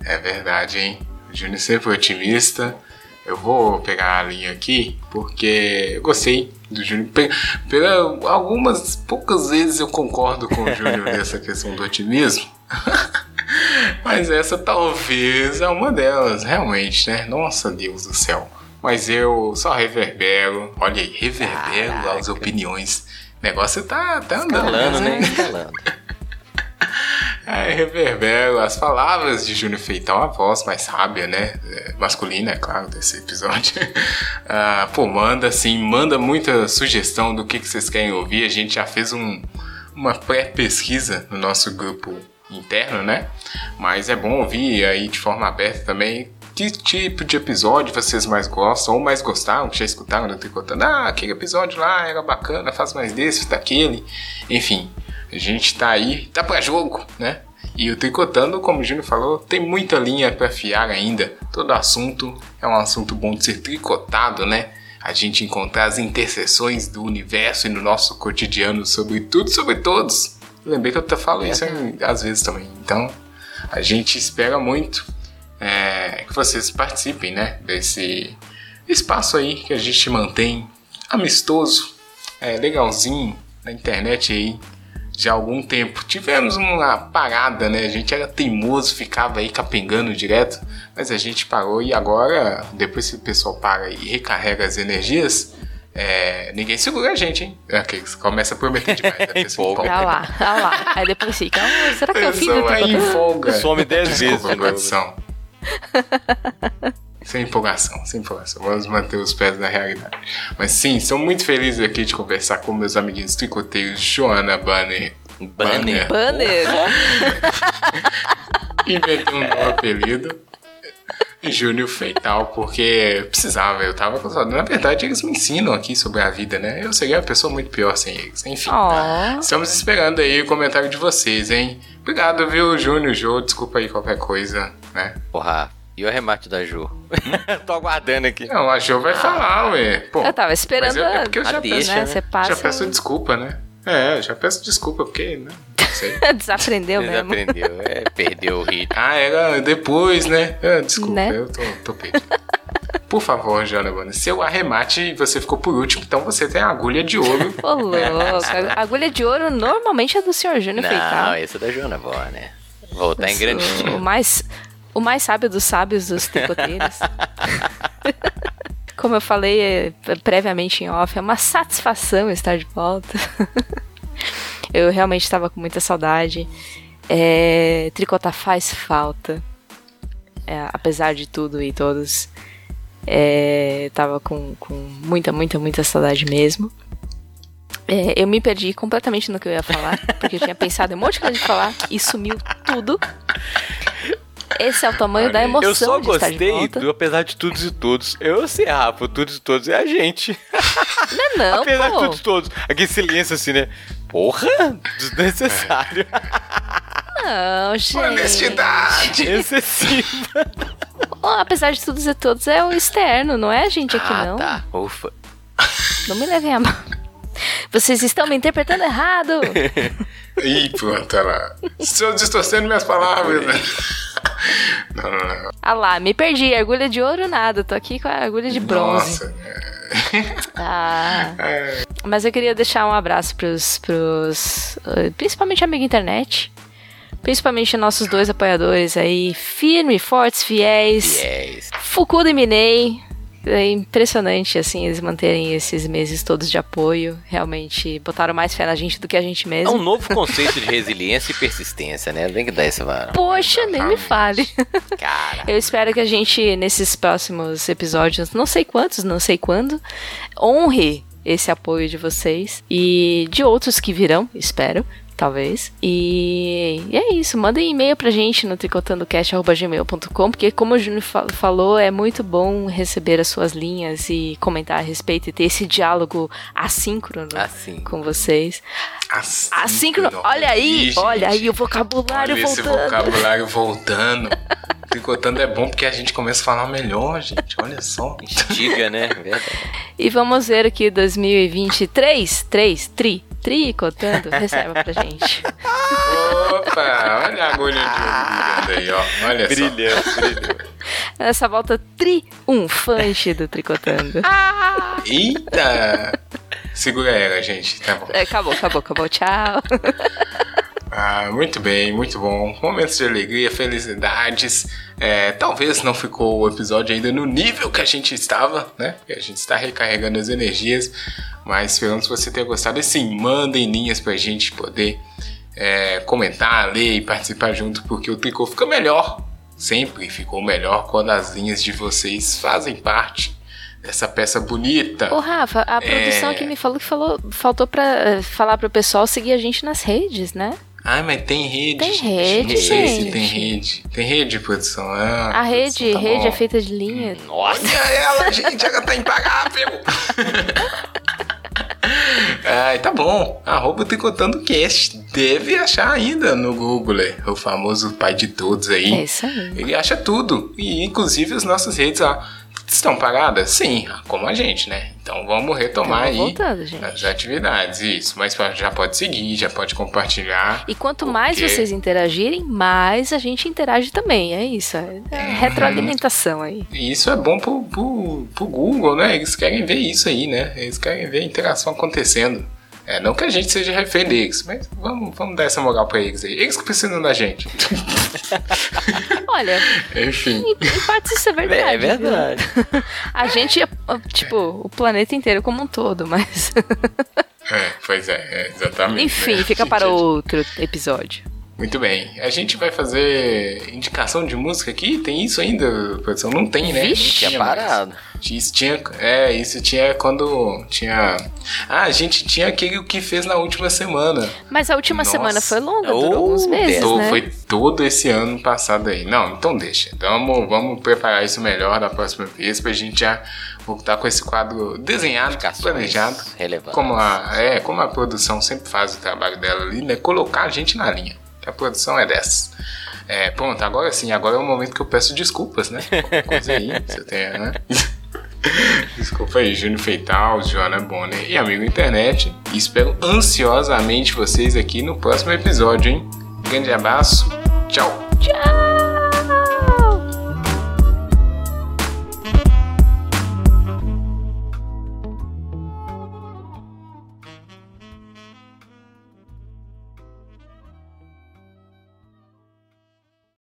É verdade, hein? O Júnior sempre otimista. Eu vou pegar a linha aqui porque eu gostei do Júnior. Pe- Pela algumas poucas vezes eu concordo com o Júnior nessa questão do otimismo. Mas essa talvez é uma delas, realmente, né? Nossa Deus do céu. Mas eu só reverbero. Olha aí, reverbero Caraca. as opiniões. O negócio tá, tá andando. Escalando, né? né? Escalando. É, reverbero as palavras de Júnior Feitão, a voz mais sábia, né? É, masculina, é claro, desse episódio. Ah, pô, manda assim, manda muita sugestão do que, que vocês querem ouvir. A gente já fez um, uma pré-pesquisa no nosso grupo interno, né? Mas é bom ouvir aí de forma aberta também. Que tipo de episódio vocês mais gostam ou mais gostaram, que já escutaram no Tricotando? Ah, aquele episódio lá era bacana, faz mais desse, daquele. Enfim, a gente tá aí, tá pra jogo, né? E o Tricotando, como o Júnior falou, tem muita linha pra afiar ainda. Todo assunto é um assunto bom de ser tricotado, né? A gente encontrar as interseções do universo e no nosso cotidiano sobre tudo sobre todos. Lembrei que eu falo isso às vezes também. Então, a gente espera muito é, que vocês participem, né? Desse espaço aí que a gente mantém amistoso, é, legalzinho na internet aí já há algum tempo. Tivemos uma parada, né? A gente era teimoso, ficava aí capengando direto, mas a gente parou e agora, depois que o pessoal para e recarrega as energias, é, ninguém segura a gente, hein? É, que começa a prometer demais. A pessoa Ah lá, ah lá. Aí depois fica, ah, será que é o fim do aí empolga. Some 10 vezes Desculpa, de novo. produção. sem empolgação, sem empolgação. Vamos manter os pés na realidade. Mas sim, sou muito feliz aqui de conversar com meus amiguinhos tricoteiros Joana Banner. Banner. Banner. Inventei um novo apelido. Júnior Feital, porque precisava, eu tava com saudade. Na verdade, eles me ensinam aqui sobre a vida, né? Eu seria uma pessoa muito pior sem eles. Enfim, Ó. estamos esperando aí o comentário de vocês, hein? Obrigado, viu, Júnior, Jô, desculpa aí qualquer coisa, né? Porra, e o arremate da Ju? Tô aguardando aqui. Não, a Jo vai falar, ué. Pô, Eu tava esperando mas é, é porque eu a já, deixa, peço, né? né? Você passa. já peço desculpa, né? É, já peço desculpa, porque, né? Não sei. Desaprendeu mesmo. aprendeu, é, perdeu o ritmo. Ah, era depois, né? Ah, desculpa, Né? eu tô, tô perdido. Por favor, Jonathan, seu arremate você ficou por último, então você tem a agulha de ouro. Ô, louco. A agulha de ouro normalmente é do Sr. Júnior Feital. Não, esse é da Joana Boa, né? Voltar em grande O estilo. mais, o mais sábio dos sábios dos tricoteiros. Como eu falei é, previamente em off, é uma satisfação estar de volta. eu realmente estava com muita saudade. É, tricotar faz falta. É, apesar de tudo e todos. É, tava com, com muita, muita, muita saudade mesmo. É, eu me perdi completamente no que eu ia falar, porque eu tinha pensado em um monte de coisa de falar e sumiu tudo. Esse é o tamanho da emoção Eu só de estar de gostei volta. do apesar de todos e todos. Eu sei, Rafa, todos e todos é a gente. Não, não, apesar pô. de todos e todos. Aquele silêncio assim, né? Porra, desnecessário. Não, gente. Honestidade! Excessivo. Oh, apesar de todos e todos, é o externo, não é a gente aqui, ah, não. tá. Ufa. Não me levem a mão. Vocês estão me interpretando errado. Ih, pronto, olha lá. Estou distorcendo minhas palavras, né? Não, não, não. Ah lá, me perdi. Agulha de ouro, nada. Tô aqui com a agulha de bronze. Nossa, é. Ah. Mas eu queria deixar um abraço pros, pros eh, principalmente amigo internet. Principalmente nossos dois apoiadores aí, firme, fortes, fiéis. Yes. Fukuda e Minei. É impressionante, assim, eles manterem esses meses todos de apoio. Realmente botaram mais fé na gente do que a gente É mesmo. um novo conceito de resiliência e persistência, né? Tem que dar essa vara. Poxa, nem me fale. Cara. Eu espero que a gente, nesses próximos episódios, não sei quantos, não sei quando, honre esse apoio de vocês e de outros que virão, espero, talvez. E, e é isso, mandem e-mail pra gente no tricotandocast.gmail.com, porque como o Júnior fa- falou, é muito bom receber as suas linhas e comentar a respeito e ter esse diálogo assíncrono Assim. com vocês. Assim, Assíncrono, olha aí, Ih, olha aí o vocabulário Olha esse voltando. vocabulário voltando. Tricotando é bom porque a gente começa a falar melhor, gente. Olha só. Instiga, né? Verdade. E vamos ver aqui 2023, 3, tri, tricotando, reserva pra gente. Opa, olha a agulha de ouro aí, ó. Olha só. Brilhante, brilhante. Nessa volta triunfante do tricotando. Eita! Segura ela, gente. Tá bom. É, acabou, acabou, acabou, tchau. Ah, muito bem, muito bom. Momentos de alegria, felicidades. É, talvez não ficou o episódio ainda no nível que a gente estava, né? A gente está recarregando as energias. Mas esperamos que você tenha gostado. E sim, mandem linhas pra gente poder é, comentar, ler e participar junto, porque o tricô fica melhor. Sempre ficou melhor quando as linhas de vocês fazem parte dessa peça bonita. Ô, Rafa, a produção É. aqui me falou que falou, faltou pra eh, falar pro pessoal seguir a gente nas redes, né? Ah, mas tem rede. Tem gente. rede, Não sei se gente. tem rede. Tem rede, produção. Ah, A rede, produção, tá rede bom. é feita de linha. Nossa. Olha ela, gente, ela tá impagável. Ai, tá bom. Arroba Tricotando Cast. Deve achar ainda no Google, é, o famoso pai de todos aí. É isso aí. Ele acha tudo. E inclusive as nossas redes, ó. Estão paradas? Sim, como a gente, né? Então vamos retomar aí voltando, gente. as atividades, isso. Mas já pode seguir, já pode compartilhar. E quanto mais vocês interagirem, mais a gente interage também. É isso. É, é retroalimentação aí. Isso é bom pro, pro, pro Google, né? Eles querem ver isso aí, né? Eles querem ver a interação acontecendo. É, não que a gente seja refém deles, mas vamos, vamos dar essa moral pra eles aí. Eles que precisam da gente. Olha, enfim. Em, em parte isso é verdade. É, é verdade. a gente, tipo, o planeta inteiro como um todo, mas. é, pois é, é exatamente. Enfim, né? fica para outro episódio. Muito bem. A gente vai fazer indicação de música aqui? Tem isso ainda, produção? Não tem, né? Vixe, tinha parado. Isso tinha. É, isso tinha quando tinha. Ah, a gente tinha aquele que fez na última semana. Mas a última Nossa. semana foi longa, durou oh, alguns meses. Né? Foi todo esse ano passado aí. Não, então deixa. Vamos, vamos preparar isso melhor da próxima vez pra gente já voltar com esse quadro desenhado, planejado. Relevante. Como a, é, como a produção sempre faz o trabalho dela ali, né? Colocar a gente na linha. A produção é dessa. É, pronto, agora sim, agora é o momento que eu peço desculpas, né? Coisa aí, você tem, né? Desculpa aí, Júnior Feital, Joana Bonner e amigo internet. E espero ansiosamente vocês aqui no próximo episódio, hein? Grande abraço, tchau! Tchau!